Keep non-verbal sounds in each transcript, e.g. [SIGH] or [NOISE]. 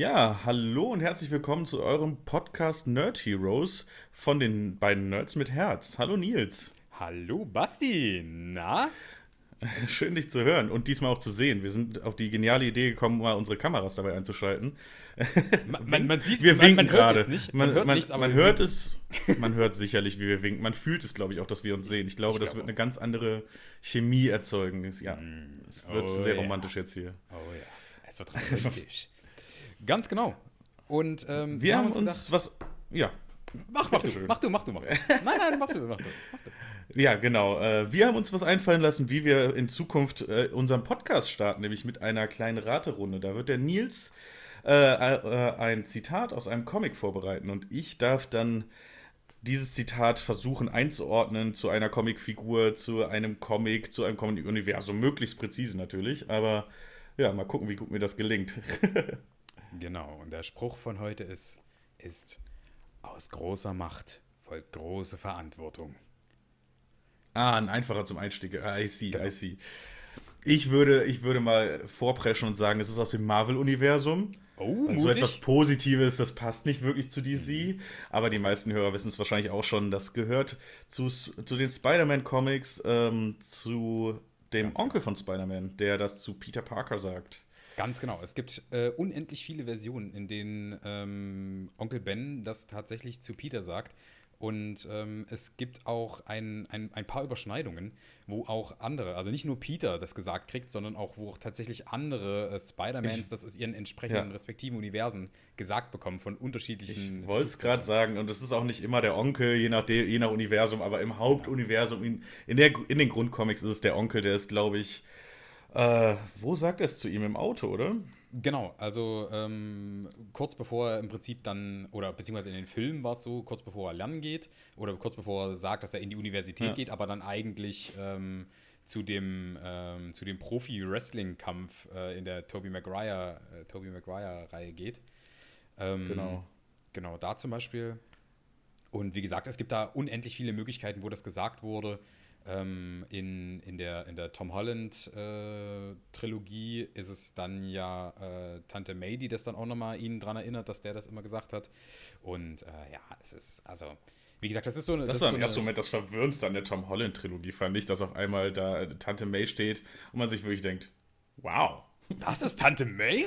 Ja, hallo und herzlich willkommen zu eurem Podcast Nerd Heroes von den beiden Nerds mit Herz. Hallo Nils. Hallo Basti, na? [LAUGHS] Schön dich zu hören und diesmal auch zu sehen. Wir sind auf die geniale Idee gekommen, mal unsere Kameras dabei einzuschalten. Man, man, man sieht, wir winken man, gerade. Man, man hört nichts, aber man hört es, man hört sicherlich, wie wir winken. Man fühlt es, glaube ich, auch, dass wir uns sehen. Ich glaube, Ich das glaube wird eine ganz andere Chemie erzeugen. Ja, es wird Oh sehr ja. romantisch jetzt hier. Oh ja, es wird romantisch. [LAUGHS] Ganz genau. Und ähm, Wir haben uns gedacht, was. Ja, mach, mach du, mach du, mach du, mach [LAUGHS] du. Nein, nein, mach du, mach du. Mach du. Ja, genau. Äh, wir haben uns was einfallen lassen, wie wir in Zukunft äh, unseren Podcast starten, nämlich mit einer kleinen Raterunde. Da wird der Nils äh, äh, ein Zitat aus einem Comic vorbereiten und ich darf dann dieses Zitat versuchen einzuordnen zu einer Comicfigur, zu einem Comic, zu einem Comic-Universum. Möglichst präzise natürlich, aber ja, mal gucken, wie gut mir das gelingt. [LAUGHS] Genau, und der Spruch von heute ist, ist, aus großer Macht folgt große Verantwortung. Ah, ein einfacher zum Einstieg. Ah, I see, Genau. I see. Ich würde, ich würde mal vorpreschen und sagen, es ist aus dem Marvel-Universum. Oh, Und so etwas mutig. Positives, das passt nicht wirklich zu DC, aber die meisten Hörer wissen es wahrscheinlich auch schon. Das gehört zu, zu den Spider-Man-Comics, ähm, zu dem Ganz Onkel von Spider-Man, der das zu Peter Parker sagt. Ganz genau. Es gibt äh, unendlich viele Versionen, in denen ähm, Onkel Ben das tatsächlich zu Peter sagt. Und ähm, es gibt auch ein, ein, ein paar Überschneidungen, wo auch andere, also nicht nur Peter das gesagt kriegt, sondern auch, wo auch tatsächlich andere äh, Spider-Mans das aus ihren entsprechenden Ja. respektiven Universen gesagt bekommen von unterschiedlichen. Ich wollte es gerade sagen, und es ist auch nicht immer der Onkel, je nach, je nach Universum, aber im Hauptuniversum, in, in, der, in den Grundcomics ist es der Onkel, der ist, glaube ich, äh, wo sagt er es zu ihm? Im Auto, oder? Genau, also ähm, kurz bevor er im Prinzip dann, oder beziehungsweise in den Filmen war es so, kurz bevor er lernen geht, oder kurz bevor er sagt, dass er in die Universität Ja. geht, aber dann eigentlich ähm, zu dem, ähm, zu dem Profi-Wrestling-Kampf äh, in der Tobey Maguire, äh, Tobey Maguire-Reihe geht. Ähm, Genau. Genau, da zum Beispiel. Und wie gesagt, es gibt da unendlich viele Möglichkeiten, wo das gesagt wurde. Ähm, in, in, der, in der Tom Holland-Trilogie ist es dann ja äh, Tante May, die das dann auch nochmal ihn dran erinnert, dass der das immer gesagt hat. Und äh, ja, es ist, also, wie gesagt, das ist so eine. Das, ist war so im ersten eine, Moment das Verwirrendste an der Tom Holland-Trilogie, fand ich, dass auf einmal da Tante May steht und man sich wirklich denkt, wow, Das ist Tante May?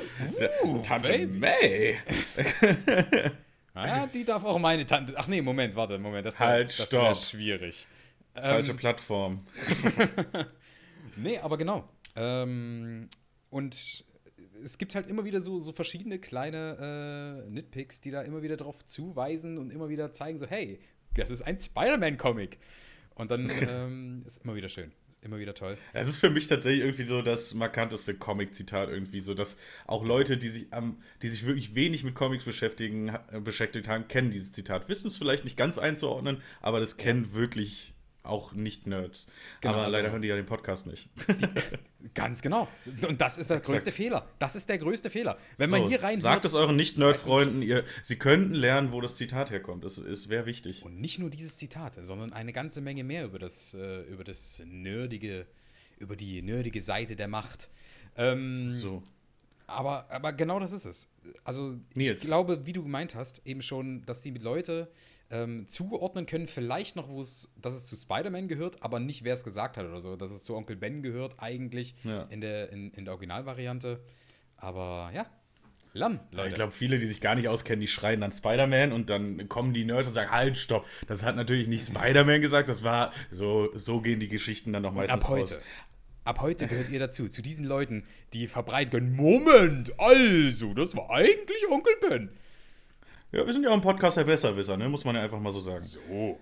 Uh, Tante Baby. May. [LAUGHS] Ah, die darf auch meine Tante. Ach nee, Moment, warte, Moment, das Halt, das wär stopp. schwierig. Falsche Ähm, Plattform. [LAUGHS] Nee, aber genau. Ähm, und es gibt halt immer wieder so, so verschiedene kleine äh, Nitpicks, die da immer wieder drauf zuweisen und immer wieder zeigen, so, hey, das ist ein Spider-Man-Comic. Und dann [LAUGHS] ähm, ist immer wieder schön. Ist immer wieder toll. Es ist für mich tatsächlich irgendwie so das markanteste Comic-Zitat irgendwie, so dass auch Leute, die sich am, die sich wirklich wenig mit Comics beschäftigen, beschäftigt haben, kennen dieses Zitat. Wissen es vielleicht nicht ganz einzuordnen, aber das kennen wirklich auch Nicht-Nerds. Genau, aber also- leider hören die ja den Podcast nicht. Ganz genau. Und das ist der größte Fehler. Das ist der größte Fehler. Wenn man So, hier rein Sagt es euren Nicht-Nerd-Freunden, ihr, sie könnten lernen, wo das Zitat herkommt. Das ist, wäre wichtig. Und nicht nur dieses Zitat, sondern eine ganze Menge mehr über das, äh, über das nerdige, über die nerdige Seite der Macht. Ähm, So. Aber, aber genau das ist es. Also Nils. ich glaube, wie du gemeint hast, eben schon, dass die Leute ähm, zuordnen können, vielleicht noch, wo es, dass es zu Spider-Man gehört, aber nicht, wer es gesagt hat oder so, dass es zu Onkel Ben gehört eigentlich Ja. in, der, in, in der Originalvariante. Aber ja, Lamm, Leute. Ich glaube, viele, die sich gar nicht auskennen, die schreien dann Spider-Man und dann kommen die Nerds und sagen, halt, stopp, das hat natürlich nicht Spider-Man gesagt, das war, so, so gehen die Geschichten dann noch meistens ab heute. aus. Ab heute gehört ihr dazu, zu diesen Leuten, die verbreiten können, Moment, also, das war eigentlich Onkel Ben. Ja, wir sind ja auch ein Podcast der Besserwisser, ne? muss man ja einfach mal so sagen. So.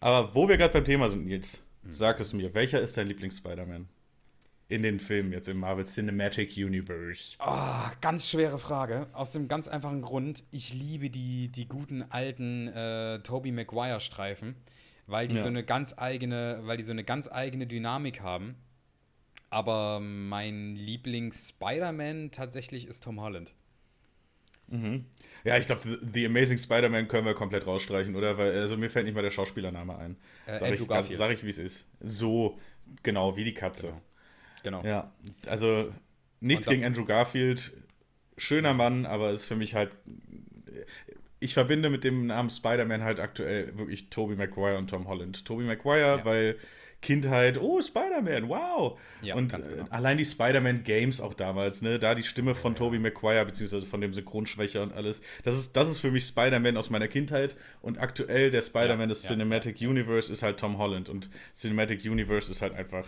Aber wo wir gerade beim Thema sind, Nils, sag es mir, welcher ist dein Lieblings-Spider-Man? In den Filmen jetzt im Marvel Cinematic Universe. Ah, ganz schwere Frage. Aus dem ganz einfachen Grund, ich liebe die, die guten alten äh, Tobey Maguire-Streifen, weil die Ja. so eine ganz eigene, weil die so eine ganz eigene Dynamik haben. Aber mein Lieblings-Spider-Man tatsächlich ist Tom Holland. Ja, ich glaube, The, Amazing Spider-Man können wir komplett rausstreichen, oder? Weil, also mir fällt nicht mal der Schauspielername ein. Äh, sag, Andrew ich, ganz- Garfield. sag ich, wie es ist. So, genau, wie die Katze. Genau. Ja, also nichts gegen Andrew Garfield. schöner Mann, aber ist für mich halt. Ich verbinde mit dem Namen Spider-Man halt aktuell wirklich Tobey Maguire und Tom Holland. Tobey Maguire, ja. weil Kindheit, oh, Spider-Man, wow. Ja, und genau. äh, allein die Spider-Man-Games auch damals, ne, da die Stimme von ja, Tobey Maguire, beziehungsweise von dem Synchronschwächer und alles, das ist, das ist für mich Spider-Man aus meiner Kindheit und aktuell der Spider-Man des Cinematic Universe ist halt Tom Holland und Cinematic Universe ist halt einfach,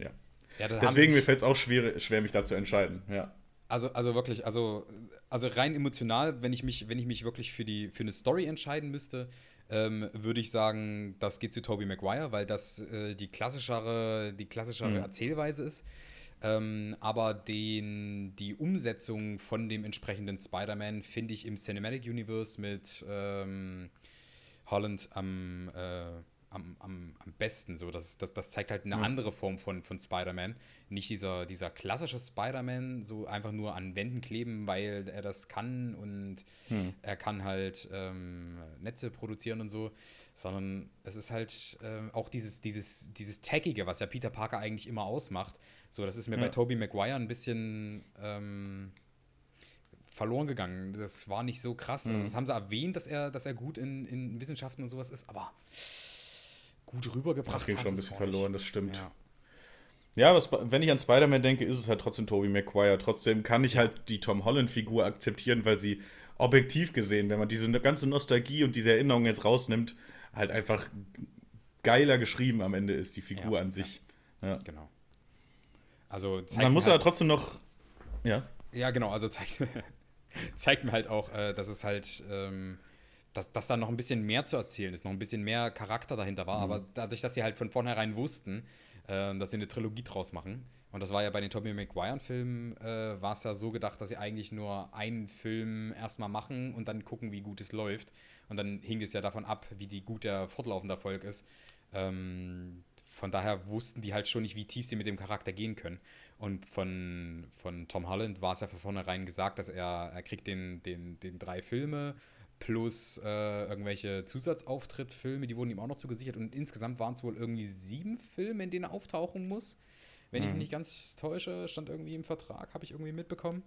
ja. Deswegen mir fällt es auch schwer, schwer, mich da zu entscheiden, ja. Also, also wirklich, also, also rein emotional, wenn ich mich, wenn ich mich wirklich für, die, für eine Story entscheiden müsste, ähm, würde ich sagen, das geht zu Tobey Maguire, weil das äh, die klassischere, die klassischere mhm. Erzählweise ist. Ähm, aber den, die Umsetzung von dem entsprechenden Spider-Man finde ich im Cinematic Universe mit ähm, Holland am äh, am, am, am besten. So. Das, das, das zeigt halt eine ja. andere Form von, von Spider-Man. Nicht dieser, dieser klassische Spider-Man, so einfach nur an Wänden kleben, weil er das kann und hm. er kann halt ähm, Netze produzieren und so, sondern es ist halt äh, auch dieses, dieses, dieses Taggige, was ja Peter Parker eigentlich immer ausmacht. So, das ist mir ja. bei Tobey Maguire ein bisschen. Ähm, verloren gegangen. Das war nicht so krass. Also mhm. das haben sie erwähnt, dass er, dass er gut in, in Wissenschaften und sowas ist, aber gut rübergebracht Das ging schon ein bisschen verloren, das stimmt. Ja. Ja, was, wenn ich an Spider-Man denke, ist es halt trotzdem Tobey Maguire. Trotzdem kann ich halt die Tom Holland-Figur akzeptieren, weil sie objektiv gesehen, wenn man diese ganze Nostalgie und diese Erinnerungen jetzt rausnimmt, halt einfach geiler geschrieben am Ende ist, die Figur ja, an sich. Ja. ja. Genau. Also Man muss halt, aber trotzdem noch. Ja. Ja, genau, also zeigt, [LAUGHS] zeigt mir halt auch, äh, dass es halt. Ähm, dass, dass da noch ein bisschen mehr zu erzählen ist, noch ein bisschen mehr Charakter dahinter war. Mhm. Aber dadurch, dass sie halt von vornherein wussten, äh, dass sie eine Trilogie draus machen, und das war ja bei den Tobey Maguire-Filmen, äh, war es ja so gedacht, dass sie eigentlich nur einen Film erstmal machen und dann gucken, wie gut es läuft. Und dann hing es ja davon ab, wie die gut der fortlaufende Erfolg ist. Ähm, von daher wussten die halt schon nicht, wie tief sie mit dem Charakter gehen können. Und von, von Tom Holland war es ja von vornherein gesagt, dass er, er kriegt den, den, den drei Filme plus äh, irgendwelche Zusatzauftrittfilme, die wurden ihm auch noch zugesichert. Und insgesamt waren es wohl irgendwie sieben Filme, in denen er auftauchen muss. Wenn mhm. ich mich nicht ganz täusche, stand irgendwie im Vertrag, habe ich irgendwie mitbekommen.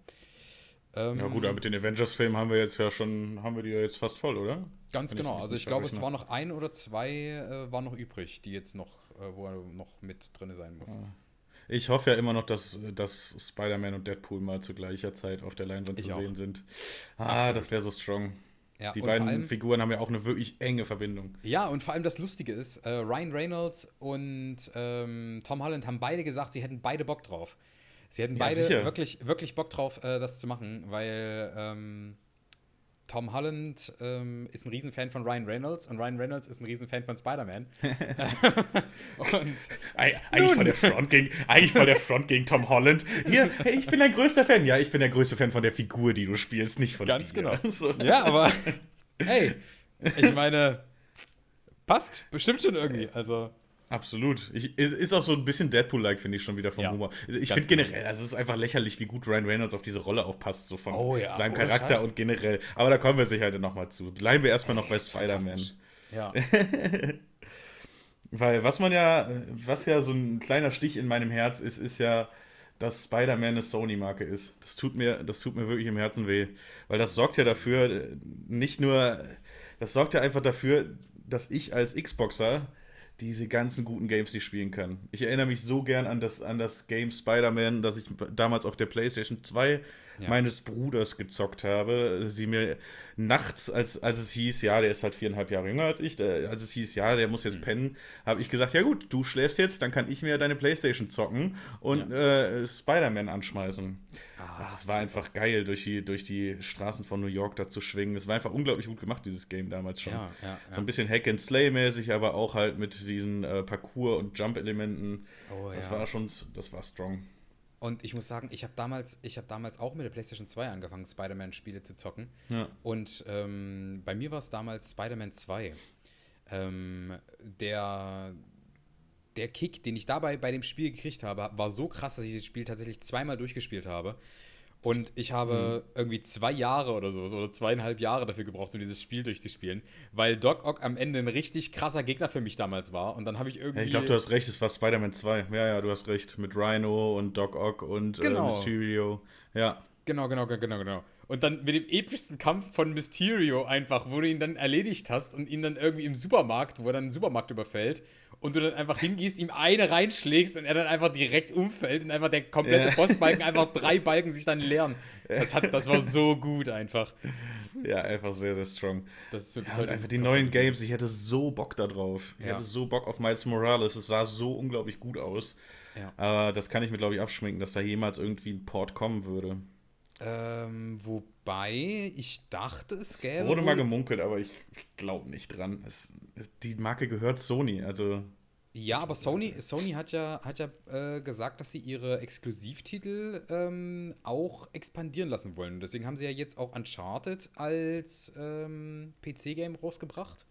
Ähm, ja gut, aber mit den Avengers-Filmen haben wir jetzt ja schon, haben wir die ja jetzt fast voll, oder? Ganz Wenn genau. Ich also ich glaube, es waren noch ein oder zwei äh, waren noch übrig, die jetzt noch, äh, wo er noch mit drin sein muss. Ja. Ich hoffe ja immer noch, dass, dass Spider-Man und Deadpool mal zu gleicher Zeit auf der Leinwand ich zu auch. sehen sind. Ah, Absolut. das wäre so strong. Ja, die beiden allem, Figuren haben ja auch eine wirklich enge Verbindung. Ja, und vor allem das Lustige ist, äh, Ryan Reynolds und ähm, Tom Holland haben beide gesagt, sie hätten beide Bock drauf. Sie hätten ja, beide wirklich, wirklich Bock drauf, äh, das zu machen, weil ähm, Tom Holland ähm, ist ein Riesenfan von Ryan Reynolds und Ryan Reynolds ist ein Riesenfan von Spider-Man. [LAUGHS] und eigentlich voll, der Front gegen, eigentlich voll der Front gegen Tom Holland. Hier, hey, ich bin dein größter Fan. Ja, ich bin der größte Fan von der Figur, die du spielst, nicht von Ganz dir. genau. [LAUGHS] So. Ja, aber hey, ich meine, passt bestimmt schon irgendwie. Also Absolut. Ich, ist auch so ein bisschen Deadpool-like, finde ich schon wieder vom ja, Humor. Ich finde genau. generell, also es ist einfach lächerlich, wie gut Ryan Reynolds auf diese Rolle auch passt, so von oh, ja. seinem oh, Charakter und generell. Aber da kommen wir sicher nochmal zu. Bleiben wir erstmal noch bei Spider-Man. Ja. [LAUGHS] Weil was man ja, was ja so ein kleiner Stich in meinem Herz ist, ist ja, dass Spider-Man eine Sony-Marke ist. Das tut, mir, das tut mir wirklich im Herzen weh. Weil das sorgt ja dafür, nicht nur, das sorgt ja einfach dafür, dass ich als Xboxer diese ganzen guten Games nicht spielen kann. Ich erinnere mich so gern an das, an das Game Spider-Man, das ich damals auf der PlayStation 2 ja. meines Bruders gezockt habe. Sie mir nachts, als, als es hieß, ja, der ist halt viereinhalb Jahre jünger als ich, äh, als es hieß, ja, der muss jetzt mhm. pennen, habe ich gesagt, ja gut, du schläfst jetzt, dann kann ich mir deine Playstation zocken und ja. äh, Spider-Man anschmeißen. Ah, das war super. einfach geil, durch die, durch die Straßen von New York da zu schwingen. Es war einfach unglaublich gut gemacht, dieses Game damals schon. Ja, so ein bisschen Hack and Slay mäßig, aber auch halt mit diesen äh, Parcours- und Jump-Elementen. Oh, das war schon, das war strong. Und ich muss sagen, ich habe damals, ich damals auch mit der PlayStation 2 angefangen, Spider-Man-Spiele zu zocken. Ja. Und ähm, bei mir war es damals Spider-Man 2. Ähm, der, der Kick, den ich dabei bei dem Spiel gekriegt habe, war so krass, dass ich dieses Spiel tatsächlich zweimal durchgespielt habe. Und ich habe mhm. irgendwie zwei Jahre oder so, oder zweieinhalb Jahre dafür gebraucht, um dieses Spiel durchzuspielen, weil Doc Ock am Ende ein richtig krasser Gegner für mich damals war. Und dann habe ich irgendwie. Ja, ich glaube, du hast recht, es war Spider-Man 2. Ja, ja, du hast recht. Mit Rhino und Doc Ock und äh, genau. äh, Mysterio. Ja. Genau, genau, genau, genau. Und dann mit dem epischsten Kampf von Mysterio einfach, wo du ihn dann erledigt hast und ihn dann irgendwie im Supermarkt, wo er dann einen Supermarkt überfällt und du dann einfach hingehst, ihm eine reinschlägst und er dann einfach direkt umfällt und einfach der komplette ja. Bossbalken, einfach [LAUGHS] drei Balken sich dann leeren. Das, hat, das war so gut einfach. Ja, einfach sehr, sehr strong. Das ist ja, einfach die neuen Games, ich hätte so Bock da drauf. Ich ja. hätte so Bock auf Miles Morales. Es sah so unglaublich gut aus. Ja. Aber das kann ich mir, glaube ich, abschminken, dass da jemals irgendwie ein Port kommen würde. Ähm, wobei ich dachte, es gäbe. Es wurde mal gemunkelt, aber ich, ich glaube nicht dran. Es, es, die Marke gehört Sony, also. Ja, aber Sony, Sony hat ja, hat ja äh, gesagt, dass sie ihre Exklusivtitel ähm, auch expandieren lassen wollen. Deswegen haben sie ja jetzt auch Uncharted als ähm, PC-Game rausgebracht.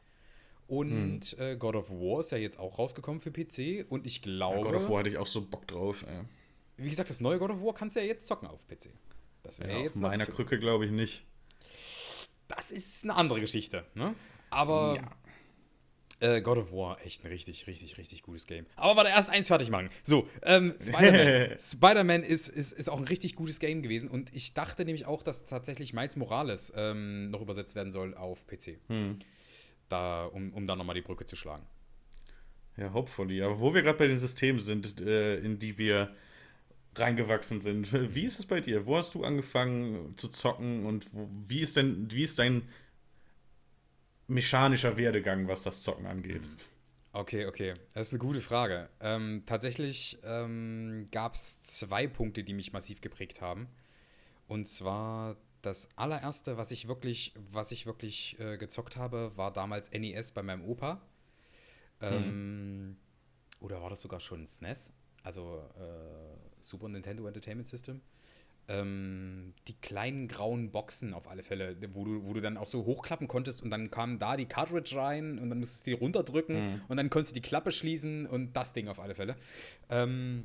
Und hm. äh, God of War ist ja jetzt auch rausgekommen für PC. Und ich glaube. Ja, God of War hatte ich auch so Bock drauf. Ey. Wie gesagt, das neue God of War kannst du ja jetzt zocken auf PC. Das wäre ja, jetzt. Auf meiner Krücke glaube ich nicht. Das ist eine andere Geschichte, ne? Aber. Ja. Äh, God of War, echt ein richtig, richtig, richtig gutes Game. Aber warte, erst eins fertig machen. So, ähm, [LAUGHS] Spider-Man. Spider-Man ist, ist, ist auch ein richtig gutes Game gewesen und ich dachte nämlich auch, dass tatsächlich Miles Morales ähm, noch übersetzt werden soll auf PC. Hm. Da, um, um da nochmal die Brücke zu schlagen. Ja, hopefully. Aber wo wir gerade bei den Systemen sind, äh, in die wir reingewachsen sind. Wie ist es bei dir? Wo hast du angefangen zu zocken und wo, wie ist denn, wie ist dein mechanischer Werdegang, was das Zocken angeht? Okay, okay. Das ist eine gute Frage. Ähm, tatsächlich ähm, gab es zwei Punkte, die mich massiv geprägt haben. Und zwar das allererste, was ich wirklich, was ich wirklich äh, gezockt habe, war damals NES bei meinem Opa. Ähm, mhm. Oder war das sogar schon SNES? Also äh, Super Nintendo Entertainment System. Ähm, die kleinen grauen Boxen auf alle Fälle, wo du, wo du dann auch so hochklappen konntest und dann kam da die Cartridge rein und dann musstest du die runterdrücken mhm. und dann konntest du die Klappe schließen und das Ding auf alle Fälle. Ähm,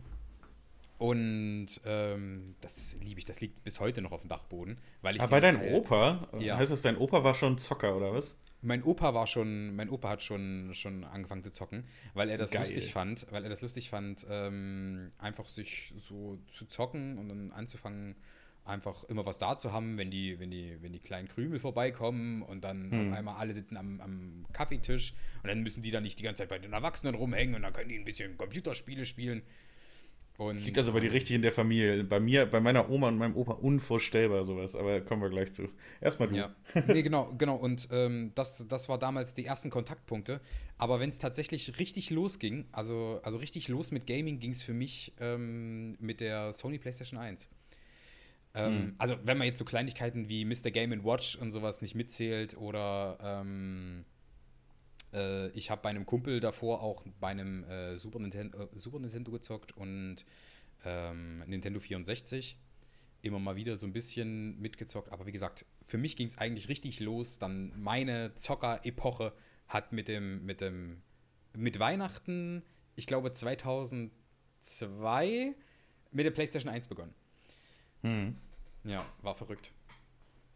und ähm, das liebe ich, das liegt bis heute noch auf dem Dachboden. Weil ich Aber bei deinem Opa, ja. heißt das, dein Opa war schon Zocker oder was? Mein Opa war schon, mein Opa hat schon, schon angefangen zu zocken, weil er das Geil. lustig fand, weil er das lustig fand, ähm, einfach sich so zu zocken und dann anzufangen, einfach immer was da zu haben, wenn die, wenn die, wenn die kleinen Krümel vorbeikommen und dann hm. auf einmal alle sitzen am, am Kaffeetisch und dann müssen die dann nicht die ganze Zeit bei den Erwachsenen rumhängen und dann können die ein bisschen Computerspiele spielen. Und, das liegt also bei dir richtig in der Familie. Bei mir, bei meiner Oma und meinem Opa unvorstellbar sowas, aber kommen wir gleich zu. Erstmal du. Ja. Nee, genau, genau. Und ähm, das, das war damals die ersten Kontaktpunkte. Aber wenn es tatsächlich richtig losging, also, also richtig los mit Gaming, ging es für mich ähm, mit der Sony PlayStation 1. Ähm, mhm. Also, wenn man jetzt so Kleinigkeiten wie Mr. Game Watch und sowas nicht mitzählt oder ähm, äh, ich habe bei einem Kumpel davor auch bei einem äh, Super, Nintendo, äh, Super Nintendo gezockt und ähm, Nintendo 64 immer mal wieder so ein bisschen mitgezockt. Aber wie gesagt, für mich ging es eigentlich richtig los. Dann meine Zocker-Epoche hat mit dem, mit dem, mit Weihnachten, ich glaube 2002, mit der PlayStation 1 begonnen. Hm. Ja, war verrückt.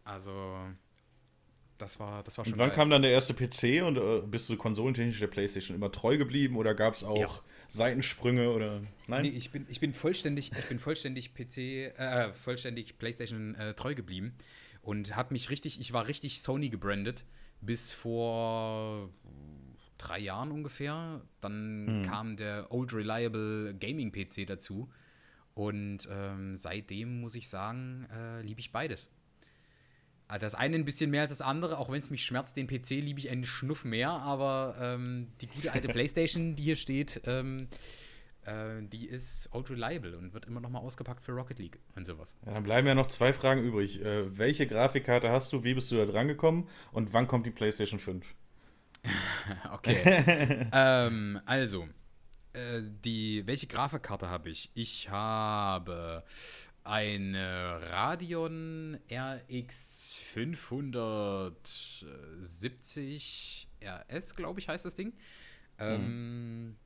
Also, das war, das war schon. Und wann geil. kam dann der erste PC und äh, bist du konsolentechnisch der PlayStation immer treu geblieben oder gab es auch ja. Seitensprünge oder nein? Nee, ich bin, ich bin vollständig, ich bin vollständig PC, äh, vollständig PlayStation äh, treu geblieben und habe mich richtig, ich war richtig Sony gebrandet bis vor drei Jahren ungefähr. Dann hm. kam der Old Reliable Gaming PC dazu und ähm, seitdem muss ich sagen, äh, liebe ich beides. Ah, das eine ein bisschen mehr als das andere, auch wenn es mich schmerzt, den PC liebe ich einen Schnuff mehr, aber ähm, die gute alte [LAUGHS] Playstation, die hier steht, ähm, äh, die ist old reliable und wird immer noch mal ausgepackt für Rocket League und sowas. Ja, dann bleiben ja noch zwei Fragen übrig. Äh, welche Grafikkarte hast du, wie bist du da dran gekommen und wann kommt die Playstation 5? [LAUGHS] okay. [LAUGHS] ähm, also, äh, die, welche Grafikkarte habe ich? Ich habe eine Radeon RX 570 RS, glaube ich, heißt das Ding. Ähm, mhm.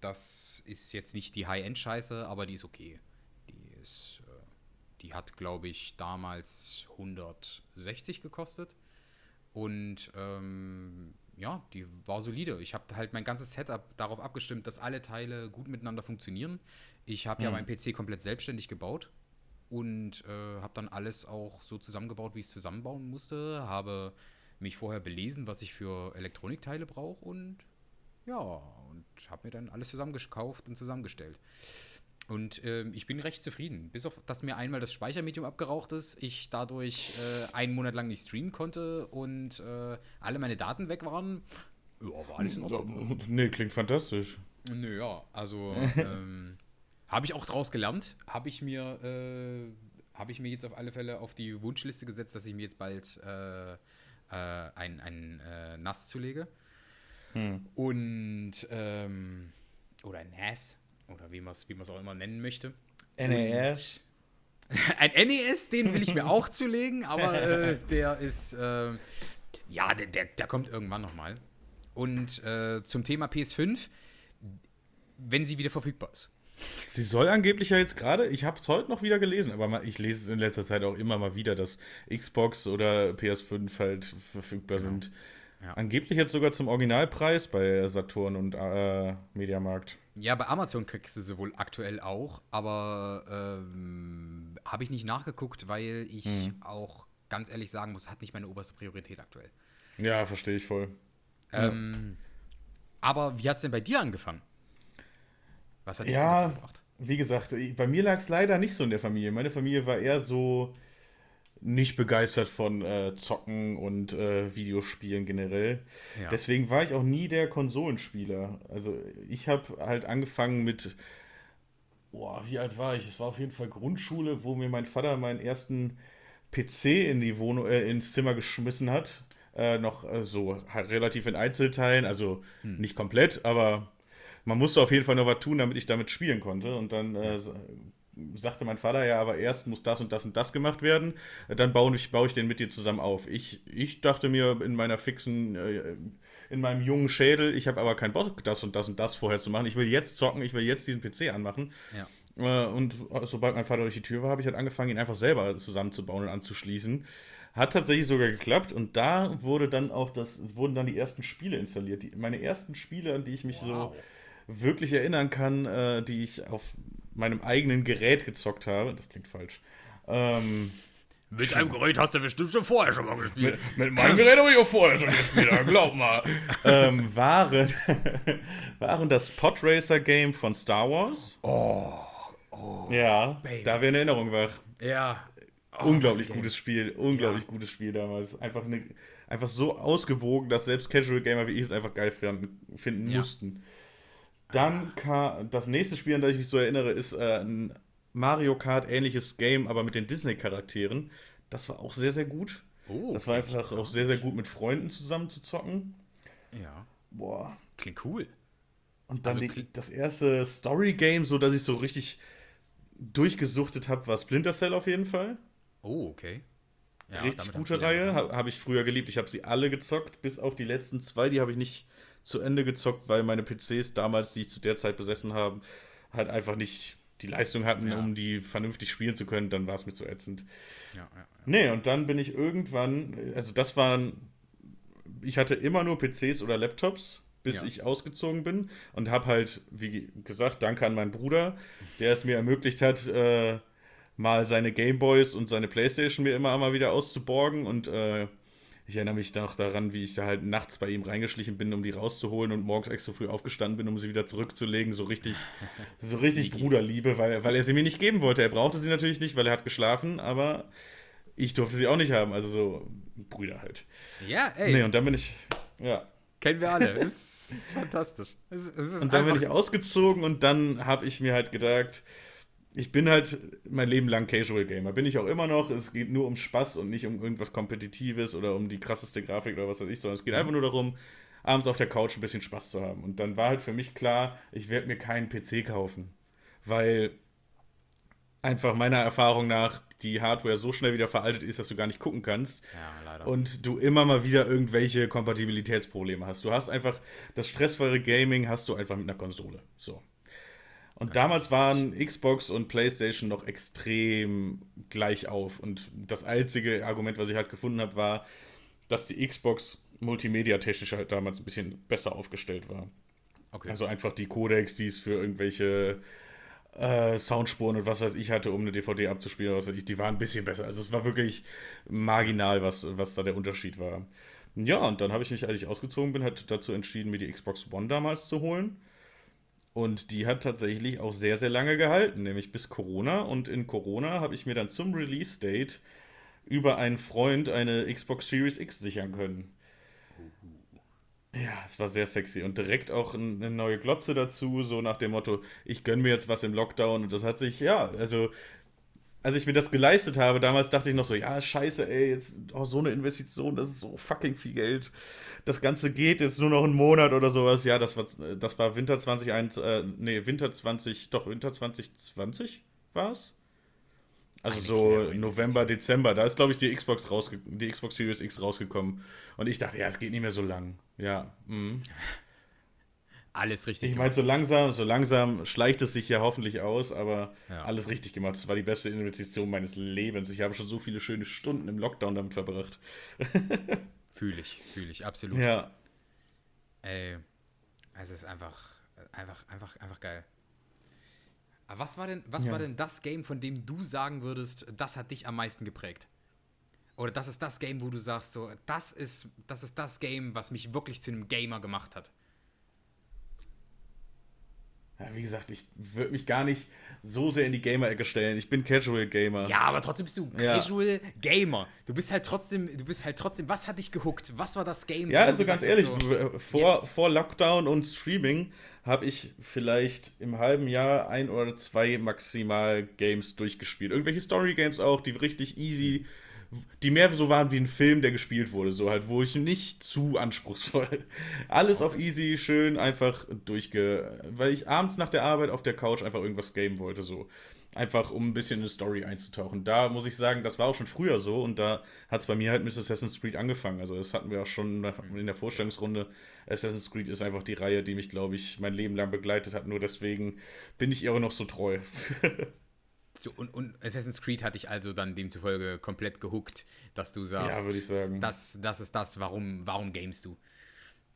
das ist jetzt nicht die High-End-Scheiße, aber die ist okay. Die ist, äh, die hat, glaube ich, damals 160 gekostet. Und ähm, ja, die war solide. Ich habe halt mein ganzes Setup darauf abgestimmt, dass alle Teile gut miteinander funktionieren. Ich habe hm. ja meinen PC komplett selbstständig gebaut. und äh, habe dann alles auch so zusammengebaut, wie ich es zusammenbauen musste. Habe mich vorher belesen, was ich für Elektronikteile brauche und ja, und habe mir dann alles zusammengekauft und zusammengestellt. Und äh, ich bin recht zufrieden. Bis auf, dass mir einmal das Speichermedium abgeraucht ist, ich dadurch äh, einen Monat lang nicht streamen konnte und äh, alle meine Daten weg waren. Ja, war alles in Ordnung. [LAUGHS] Nee, klingt fantastisch. Nö, ja, also [LAUGHS] ähm, habe ich auch draus gelernt. Habe ich mir äh, habe ich mir jetzt auf alle Fälle auf die Wunschliste gesetzt, dass ich mir jetzt bald äh, äh, ein, ein NAS zulege. Hm. Und ähm, oder ein NAS, oder wie man es wie auch immer nennen möchte. NES. [LAUGHS] Ein NES, den will ich mir auch zulegen, aber äh, der ist, äh, ja, der, der, der, kommt irgendwann nochmal. Und äh, zum Thema PS5, wenn sie wieder verfügbar ist. Sie soll angeblich ja jetzt gerade, ich habe es heute noch wieder gelesen, aber ich lese es in letzter Zeit auch immer mal wieder, dass Xbox oder PS5 halt verfügbar genau. sind. Ja. Angeblich jetzt sogar zum Originalpreis bei Saturn und äh, Mediamarkt. Ja, bei Amazon kriegst du sie wohl aktuell auch, aber ähm, habe ich nicht nachgeguckt, weil ich mhm. auch ganz ehrlich sagen muss, hat nicht meine oberste Priorität aktuell. Ja, verstehe ich voll. Ähm, ja. Aber wie hat es denn bei dir angefangen? Was hat dich ja, gebracht? Wie gesagt, bei mir lag es leider nicht so in der Familie. Meine Familie war eher so nicht begeistert von äh, Zocken und äh, Videospielen generell. Ja. Deswegen war ich auch nie der Konsolenspieler. Also ich habe halt angefangen mit, boah, wie alt war ich? Es war auf jeden Fall Grundschule, wo mir mein Vater meinen ersten PC in die Wohnung, äh, ins Zimmer geschmissen hat. Äh, noch äh, so halt relativ in Einzelteilen, also hm. nicht komplett, aber man musste auf jeden Fall noch was tun, damit ich damit spielen konnte. Und dann äh, sagte mein Vater ja, aber erst muss das und das und das gemacht werden, dann baue ich, baue ich den mit dir zusammen auf. Ich, ich dachte mir in meiner fixen, äh, in meinem jungen Schädel, ich habe aber keinen Bock, das und das und das vorher zu machen. Ich will jetzt zocken, ich will jetzt diesen PC anmachen. Ja. Äh, und sobald mein Vater durch die Tür war, habe ich halt angefangen, ihn einfach selber zusammenzubauen und anzuschließen. Hat tatsächlich sogar geklappt und da wurde dann auch das, wurden dann die ersten Spiele installiert. Die, meine ersten Spiele, an die ich mich wow. so wirklich erinnern kann, äh, die ich auf meinem eigenen Gerät gezockt habe. Das klingt falsch. Ähm, mit einem Gerät hast du bestimmt schon vorher schon mal gespielt. Mit, mit meinem Gerät habe ich auch vorher schon gespielt, glaub mal. [LAUGHS] ähm, waren, [LAUGHS] waren das Podracer-Game von Star Wars. Oh, oh. Ja, Baby. da wäre eine Erinnerung wach. Ja. Oh, unglaublich gutes Spiel, unglaublich ja. gutes Spiel damals. Einfach, eine, einfach so ausgewogen, dass selbst Casual Gamer wie ich es einfach geil finden, finden ja. mussten. Dann kam das nächste Spiel, an das ich mich so erinnere, ist äh, ein Mario Kart ähnliches Game, aber mit den Disney-Charakteren. Das war auch sehr, sehr gut. Oh, das war einfach auch sehr, sehr gut mit Freunden zusammen zu zocken. Ja. Boah. Klingt cool. Und dann also, die, das erste Story-Game, so dass ich so richtig durchgesuchtet habe, war Splinter Cell auf jeden Fall. Oh, okay. Ja, richtig gute Reihe, habe hab ich früher geliebt. Ich habe sie alle gezockt, bis auf die letzten zwei, die habe ich nicht zu Ende gezockt, weil meine PCs damals, die ich zu der Zeit besessen habe, halt einfach nicht die Leistung hatten, ja. um die vernünftig spielen zu können, dann war es mir zu ätzend. Ja, ja. Nee, und dann bin ich irgendwann, also das waren, ich hatte immer nur PCs oder Laptops, bis ja. ich ausgezogen bin und habe halt, wie gesagt, danke an meinen Bruder, der es mir ermöglicht hat, äh, mal seine Gameboys und seine Playstation mir immer mal wieder auszuborgen und äh, ich erinnere mich noch daran, wie ich da halt nachts bei ihm reingeschlichen bin, um die rauszuholen und morgens extra früh aufgestanden bin, um sie wieder zurückzulegen. So richtig, [LAUGHS] so richtig Bruderliebe, weil, weil er sie mir nicht geben wollte. Er brauchte sie natürlich nicht, weil er hat geschlafen, aber ich durfte sie auch nicht haben. Also so Brüder halt. Ja, ey. Nee, und dann bin ich, ja. Kennen wir alle. [LAUGHS] Es ist fantastisch. Es, es ist und dann bin ich ausgezogen und dann habe ich mir halt gedacht, ich bin halt mein Leben lang Casual Gamer. Bin ich auch immer noch. Es geht nur um Spaß und nicht um irgendwas Kompetitives oder um die krasseste Grafik oder was weiß ich, sondern es geht einfach nur darum, abends auf der Couch ein bisschen Spaß zu haben. Und dann war halt für mich klar, ich werde mir keinen PC kaufen. Weil einfach meiner Erfahrung nach die Hardware so schnell wieder veraltet ist, dass du gar nicht gucken kannst. Ja, leider. Und du immer mal wieder irgendwelche Kompatibilitätsprobleme hast. Du hast einfach das stressfreie Gaming hast du einfach mit einer Konsole. So. Und damals waren Xbox und PlayStation noch extrem gleich auf. Und das einzige Argument, was ich halt gefunden habe, war, dass die Xbox multimedia-technisch halt damals ein bisschen besser aufgestellt war. Okay. Also einfach die Codecs, die es für irgendwelche äh, Soundspuren und was weiß ich hatte, um eine DVD abzuspielen. Was weiß ich, die waren ein bisschen besser. Also es war wirklich marginal, was, was da der Unterschied war. Ja, und dann habe ich mich, als ich ausgezogen bin, halt dazu entschieden, mir die Xbox One damals zu holen. Und die hat tatsächlich auch sehr, sehr lange gehalten, nämlich bis Corona. Und in Corona habe ich mir dann zum Release-Date über einen Freund eine Xbox Series X sichern können. Ja, es war sehr sexy und direkt auch eine neue Glotze dazu, so nach dem Motto, ich gönne mir jetzt was im Lockdown und das hat sich, ja, also als ich mir das geleistet habe, damals dachte ich noch so, ja, scheiße, ey, jetzt oh, so eine Investition, das ist so fucking viel Geld. Das Ganze geht jetzt nur noch einen Monat oder sowas. Ja, das war, das war Winter 2021, äh, nee, Winter 20, doch, Winter 2020 war es? Also so November, Dezember, da ist, glaube ich, die Xbox rausge die Xbox Series X rausgekommen. Und ich dachte, ja, es geht nicht mehr so lang. Ja. Mh. Alles richtig Ich meine, so langsam, so langsam schleicht es sich ja hoffentlich aus, aber ja. alles richtig gemacht. Das war die beste Investition meines Lebens. Ich habe schon so viele schöne Stunden im Lockdown damit verbracht. [LAUGHS] fühle ich, fühle ich, absolut. Ja. Ey, es ist einfach, einfach, einfach, einfach geil. Aber was war denn, was ja. war denn das Game, von dem du sagen würdest, das hat dich am meisten geprägt? Oder das ist das Game, wo du sagst, so, das ist, das ist das Game, was mich wirklich zu einem Gamer gemacht hat. Ja, wie gesagt, ich würde mich gar nicht so sehr in die Gamer-Ecke stellen. Ich bin Casual Gamer. Ja, aber trotzdem bist du Casual ja. Gamer. Du bist halt trotzdem, du bist halt trotzdem, was hat dich gehuckt? Was war das Game? Ja, also ganz ehrlich, so, vor, vor Lockdown und Streaming habe ich vielleicht im halben Jahr ein oder zwei maximal Games durchgespielt. Irgendwelche Story-Games auch, die richtig easy die mehr so waren wie ein Film, der gespielt wurde, so halt, wo ich nicht zu anspruchsvoll. [LAUGHS] Alles auf easy, schön, einfach durchge. Weil ich abends nach der Arbeit auf der Couch einfach irgendwas gamen wollte, so. Einfach um ein bisschen in die Story einzutauchen. Da muss ich sagen, das war auch schon früher so und da hat es bei mir halt mit Assassin's Creed angefangen. Also, das hatten wir auch schon in der Vorstellungsrunde. Assassin's Creed ist einfach die Reihe, die mich, glaube ich, mein Leben lang begleitet hat. Nur deswegen bin ich ihr auch noch so treu. [LAUGHS] So, und, und, Assassin's Creed hat dich also dann demzufolge komplett gehuckt, dass du sagst, ja, würde ich sagen. Das, das ist das, warum, warum gamest du?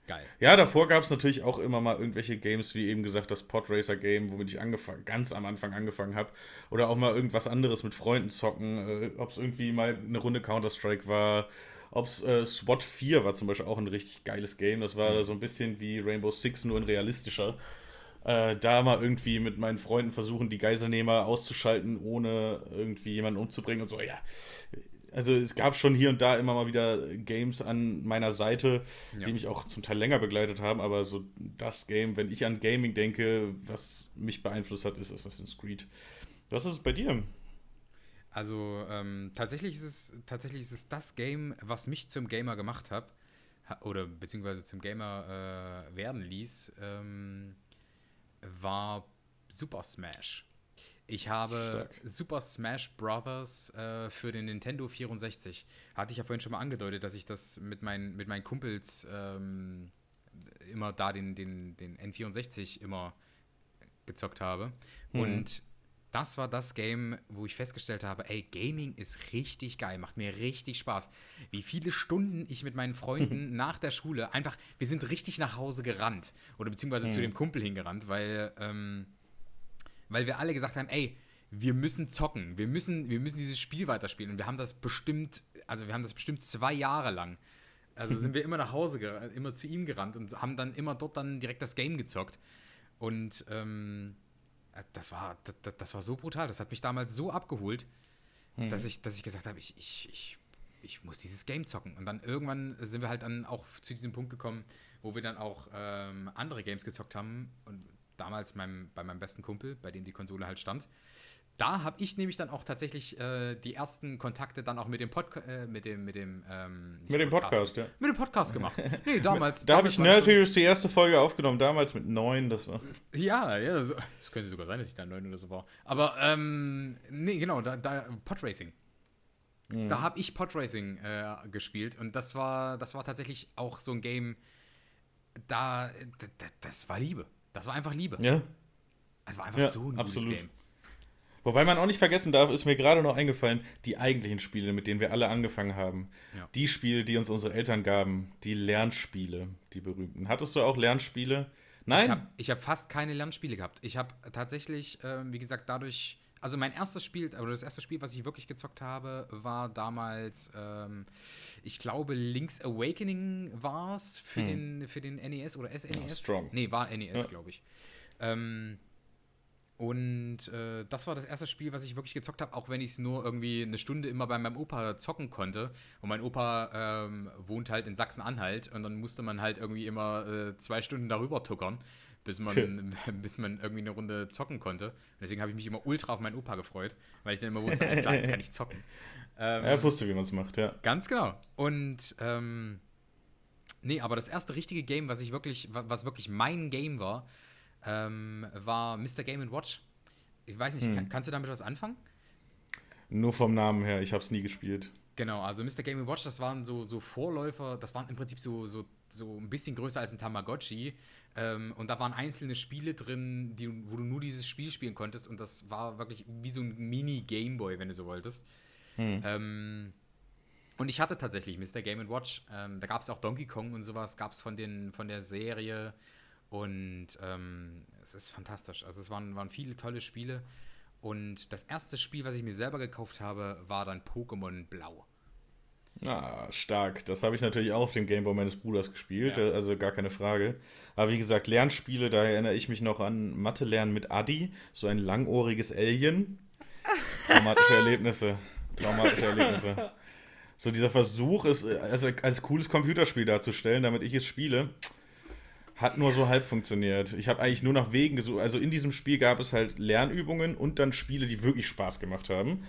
Geil. Ja, davor gab es natürlich auch immer mal irgendwelche Games, wie eben gesagt, das Podracer Game, womit ich angefangen, ganz am Anfang angefangen habe. Oder auch mal irgendwas anderes mit Freunden zocken. Äh, ob es irgendwie mal eine Runde Counter-Strike war. Ob es äh, SWAT 4 war zum Beispiel auch ein richtig geiles Game. Das war mhm. so ein bisschen wie Rainbow Six, nur in realistischer äh, da mal irgendwie mit meinen Freunden versuchen, die Geiselnehmer auszuschalten, ohne irgendwie jemanden umzubringen und so, ja. Also es gab schon hier und da immer mal wieder Games an meiner Seite, ja. die mich auch zum Teil länger begleitet haben, aber so das Game, wenn ich an Gaming denke, was mich beeinflusst hat, ist Assassin's Creed. Was ist es bei dir? Also ähm, tatsächlich, ist es, tatsächlich ist es das Game, was mich zum Gamer gemacht hat, oder beziehungsweise zum Gamer äh, werden ließ. Ähm, war Super Smash. Ich habe Stark. Super Smash Brothers äh, für den Nintendo 64. Hatte ich ja vorhin schon mal angedeutet, dass ich das mit, mein, mit meinen Kumpels ähm, immer da den, den, den N64 immer gezockt habe. Mhm. Und das war das Game, wo ich festgestellt habe, ey, Gaming ist richtig geil, macht mir richtig Spaß. Wie viele Stunden ich mit meinen Freunden [LAUGHS] nach der Schule einfach, wir sind richtig nach Hause gerannt oder beziehungsweise mhm. zu dem Kumpel hingerannt, weil, ähm, weil wir alle gesagt haben, ey, wir müssen zocken, wir müssen, wir müssen dieses Spiel weiterspielen und wir haben das bestimmt, also wir haben das bestimmt zwei Jahre lang. Also sind wir [LAUGHS] immer nach Hause, immer zu ihm gerannt und haben dann immer dort dann direkt das Game gezockt. Und ähm, das war, das, das, war so brutal. Das hat mich damals so abgeholt, hm. dass, ich, dass ich gesagt habe, ich, ich, ich, ich muss dieses Game zocken. Und dann irgendwann sind wir halt dann auch zu diesem Punkt gekommen, wo wir dann auch ähm, andere Games gezockt haben. Und damals meinem, bei meinem besten Kumpel, bei dem die Konsole halt stand da habe ich nämlich dann auch tatsächlich äh, die ersten Kontakte dann auch mit dem Podcast, äh, mit dem, mit dem, ähm, mit dem Podcast, ja. Mit dem Podcast gemacht. [LAUGHS] Nee, damals. da habe ich natürlich die erste Folge aufgenommen, damals mit neun, das war. Ja, ja, so, das könnte sogar sein, dass ich da neun oder so war. Aber, ähm, nee, genau, da, da Podracing. Mhm. Da habe ich Podracing äh, gespielt und das war, das war tatsächlich auch so ein Game, da, das war Liebe. Das war einfach Liebe. Ja. Es war einfach ja, so ein absolut. gutes Game. Wobei man auch nicht vergessen darf, ist mir gerade noch eingefallen, die eigentlichen Spiele, mit denen wir alle angefangen haben. Ja. Die Spiele, die uns unsere Eltern gaben, die Lernspiele, die berühmten. Hattest du auch Lernspiele, Nein? Ich habe hab fast keine Lernspiele gehabt. Ich habe tatsächlich, ähm, wie gesagt, dadurch. Also mein erstes Spiel, oder das erste Spiel, was ich wirklich gezockt habe, war damals, ähm, ich glaube, Link's Awakening war es für, Hm. den, für den NES oder SNES. Ja, strong. Nee, war NES, Ja. glaube ich. Ähm, und äh, das war das erste Spiel, was ich wirklich gezockt habe, auch wenn ich es nur irgendwie eine Stunde immer bei meinem Opa zocken konnte. Und mein Opa ähm, wohnt halt in Sachsen-Anhalt und dann musste man halt irgendwie immer äh, zwei Stunden darüber tuckern, bis man, [LAUGHS] bis man irgendwie eine Runde zocken konnte. Und deswegen habe ich mich immer ultra auf meinen Opa gefreut, weil ich dann immer wusste, alles klar, jetzt kann ich zocken. [LAUGHS] Ähm, Er wusste, wie man es macht, ja. Ganz genau. Und ähm, nee, aber das erste richtige Game, was ich wirklich, wa- was wirklich mein Game war, ähm, war Mr. Game Watch. Ich weiß nicht, kann, kannst du damit was anfangen? Nur vom Namen her, ich habe es nie gespielt. Genau, also Mr. Game Watch, das waren so, so Vorläufer, das waren im Prinzip so, so, so ein bisschen größer als ein Tamagotchi. Ähm, und da waren einzelne Spiele drin, die, wo du nur dieses Spiel spielen konntest. Und das war wirklich wie so ein Mini-Gameboy, wenn du so wolltest. Ähm, und ich hatte tatsächlich Mr. Game Watch. Ähm, da gab es auch Donkey Kong und sowas, gab es von, den- von der Serie. Und ähm, es ist fantastisch. Also es waren, waren viele tolle Spiele. Und das erste Spiel, was ich mir selber gekauft habe, war dann Pokémon Blau. Ah, stark. Das habe ich natürlich auch auf dem Gameboy meines Bruders gespielt, Ja. also gar keine Frage. Aber wie gesagt, Lernspiele, da erinnere ich mich noch an Mathe lernen mit Adi, so ein langohriges Alien. Traumatische Erlebnisse. Traumatische Erlebnisse. [LAUGHS] So dieser Versuch, es also als cooles Computerspiel darzustellen, damit ich es spiele, hat nur so halb funktioniert. Ich habe eigentlich nur nach Wegen gesucht. Also in diesem Spiel gab es halt Lernübungen und dann Spiele, die wirklich Spaß gemacht haben.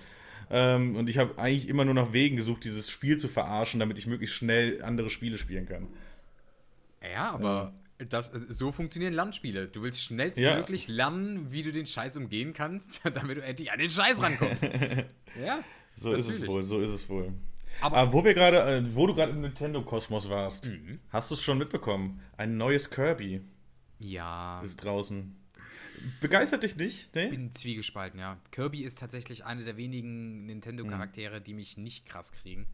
Ähm, und ich habe eigentlich immer nur nach Wegen gesucht, dieses Spiel zu verarschen, damit ich möglichst schnell andere Spiele spielen kann. Ja, aber das, so funktionieren Lernspiele. Du willst schnellstmöglich lernen, wie du den Scheiß umgehen kannst, [LAUGHS] damit du endlich an den Scheiß rankommst. [LAUGHS] ja. So ist es wohl, so ist es wohl. Aber- Aber, wo wir gerade, äh, wo du gerade im Nintendo-Kosmos warst, Mhm. hast du es schon mitbekommen? Ein neues Kirby Ja. ist draußen. Begeistert dich nicht? Nee? bin zwiegespalten, ja. Kirby ist tatsächlich eine der wenigen Nintendo-Charaktere, die mich nicht krass kriegen.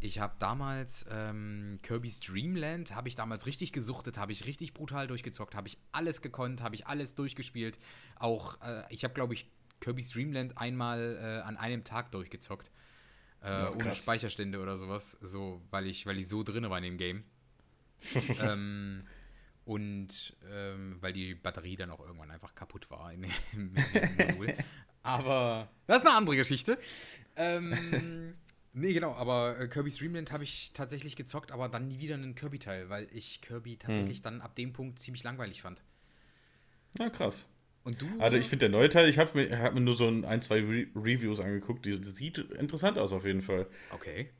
Ich habe damals ähm, Kirby's Dream Land, habe ich damals richtig gesuchtet, habe ich richtig brutal durchgezockt, habe ich alles gekonnt, habe ich alles durchgespielt. Auch, äh, ich habe, glaube ich, Kirby's Dream Land einmal äh, an einem Tag durchgezockt. Äh, ohne. Speicherstände oder sowas, so, weil ich, weil ich so drin war in dem Game. [LAUGHS] ähm, und ähm, weil die Batterie dann auch irgendwann einfach kaputt war in, im Modul. aber das ist eine andere Geschichte. Ähm, [LAUGHS] nee, genau, aber äh, Kirby's Dream Land habe ich tatsächlich gezockt, aber dann nie wieder einen Kirby-Teil, weil ich Kirby tatsächlich dann ab dem Punkt ziemlich langweilig fand. Ja, krass. Und du? Also ich finde der neue Teil, ich habe mir, hab mir nur so ein, ein zwei Re Reviews angeguckt, die, das sieht interessant aus auf jeden Fall. Okay.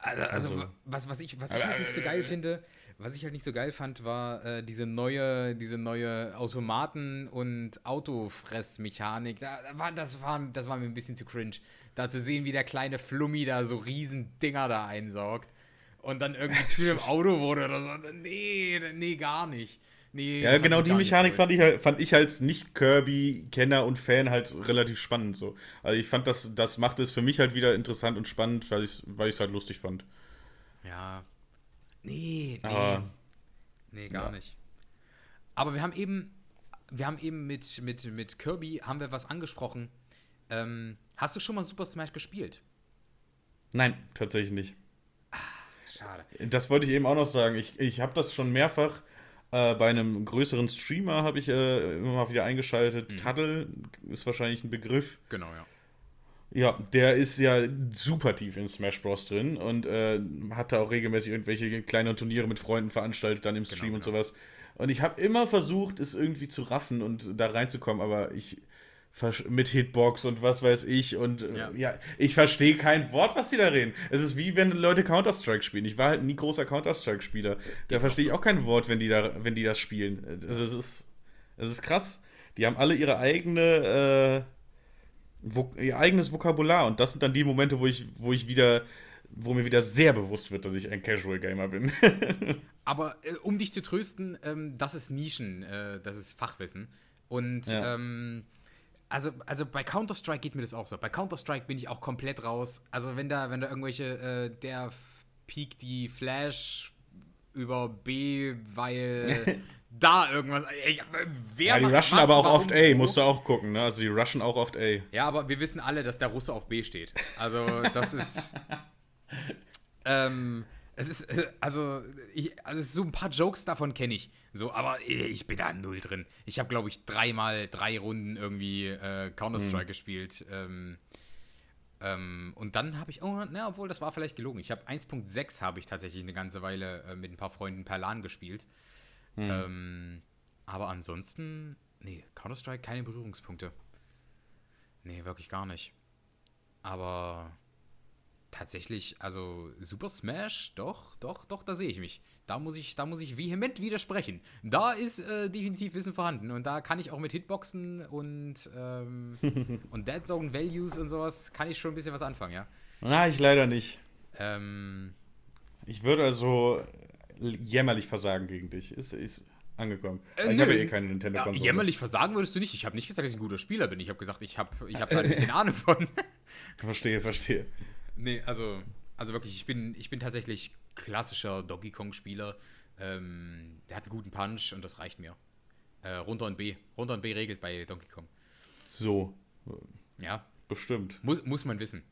Also, also, Also- was, was ich, was ich halt nicht so geil finde, was ich halt nicht so geil fand, war äh, diese neue, diese neue Automaten- und Autofressmechanik. Da, da war, das, war, das war mir ein bisschen zu cringe. Da zu sehen, wie der kleine Flummi da so riesen Dinger da einsaugt und dann irgendwie zu dem [LAUGHS] Auto wurde oder so. Nee, nee, gar nicht. Nee, Ja, genau die Mechanik fand ich, halt, fand ich als Nicht-Kirby-Kenner und Fan halt relativ spannend so. Also ich fand, das, das macht es für mich halt wieder interessant und spannend, weil ich es weil ich's halt lustig fand. Ja. Nee, nee. Aber- nee, gar Ja. nicht. Aber wir haben eben, wir haben eben mit, mit, mit Kirby haben wir was angesprochen. Ähm, hast du schon mal Super Smash gespielt? Nein, tatsächlich nicht. Schade. Das wollte ich eben auch noch sagen. Ich, ich habe das schon mehrfach äh, bei einem größeren Streamer habe ich äh, immer mal wieder eingeschaltet. Taddle ist wahrscheinlich ein Begriff. Genau, ja. Ja, der ist ja super tief in Smash Bros. drin und äh, hat da auch regelmäßig irgendwelche kleinen Turniere mit Freunden veranstaltet, dann im Stream und genau. sowas. Und ich habe immer versucht, es irgendwie zu raffen und da reinzukommen, aber ich mit Hitbox und was weiß ich und äh, Ja. ja, ich verstehe kein Wort, was die da reden. Es ist wie wenn Leute Counter-Strike spielen. Ich war halt nie großer Counter-Strike-Spieler. Da verstehe ich auch kein Wort, wenn die da, wenn die das spielen. Also es ist, es ist krass. Die haben alle ihre eigene äh, ihr eigenes Vokabular und das sind dann die Momente, wo ich, wo ich wieder, wo mir wieder sehr bewusst wird, dass ich ein Casual Gamer bin. [LAUGHS] Aber äh, um dich zu trösten, ähm, das ist Nischen, äh, das ist Fachwissen. Und Ja. ähm, also, also bei Counter-Strike geht mir das auch so. Bei Counter-Strike bin ich auch komplett raus. Also wenn da, wenn da irgendwelche, äh, der piekt die Flash über B, weil [LAUGHS] da irgendwas. Ey, wer Ja, die rushen was, aber auch oft A, musst du auch gucken, ne? Also die rushen auch oft A. Ja, aber wir wissen alle, dass der Russe auf B steht. Also, das ist. [LAUGHS] ähm, es ist, äh, also, ich, also so ein paar Jokes davon kenne ich. So, aber äh, ich bin da null drin. Ich habe, glaube ich, dreimal drei Runden irgendwie äh, Counter-Strike gespielt. Ähm, ähm, und dann habe ich, oh, na, obwohl das war vielleicht gelogen. Ich habe 1.6 habe ich tatsächlich eine ganze Weile äh, mit ein paar Freunden per LAN gespielt. Ähm, aber ansonsten, nee, Counter-Strike keine Berührungspunkte. Nee, wirklich gar nicht. Aber tatsächlich, also Super Smash, doch, doch, doch, da sehe ich mich. Da muss ich, da muss ich vehement widersprechen. Da ist äh, definitiv Wissen vorhanden und da kann ich auch mit Hitboxen und, ähm, [LAUGHS] und Dead Zone Values und sowas, kann ich schon ein bisschen was anfangen, ja. Na, ich leider nicht. Ähm, Ich würde also jämmerlich versagen gegen dich. Ist, ist angekommen. Äh, ich habe ja eh keine Nintendo-Konsole. jämmerlich versagen würdest du nicht. Ich habe nicht gesagt, dass ich ein guter Spieler bin. Ich habe gesagt, ich habe ich hab da ein bisschen [LAUGHS] Ahnung von. Verstehe, verstehe. Nee, also, also wirklich, ich bin, ich bin tatsächlich klassischer Donkey Kong-Spieler. Ähm, der hat einen guten Punch und das reicht mir. Äh, runter und B. Runter und B regelt bei Donkey Kong. So, Ja, bestimmt. muss, muss man wissen.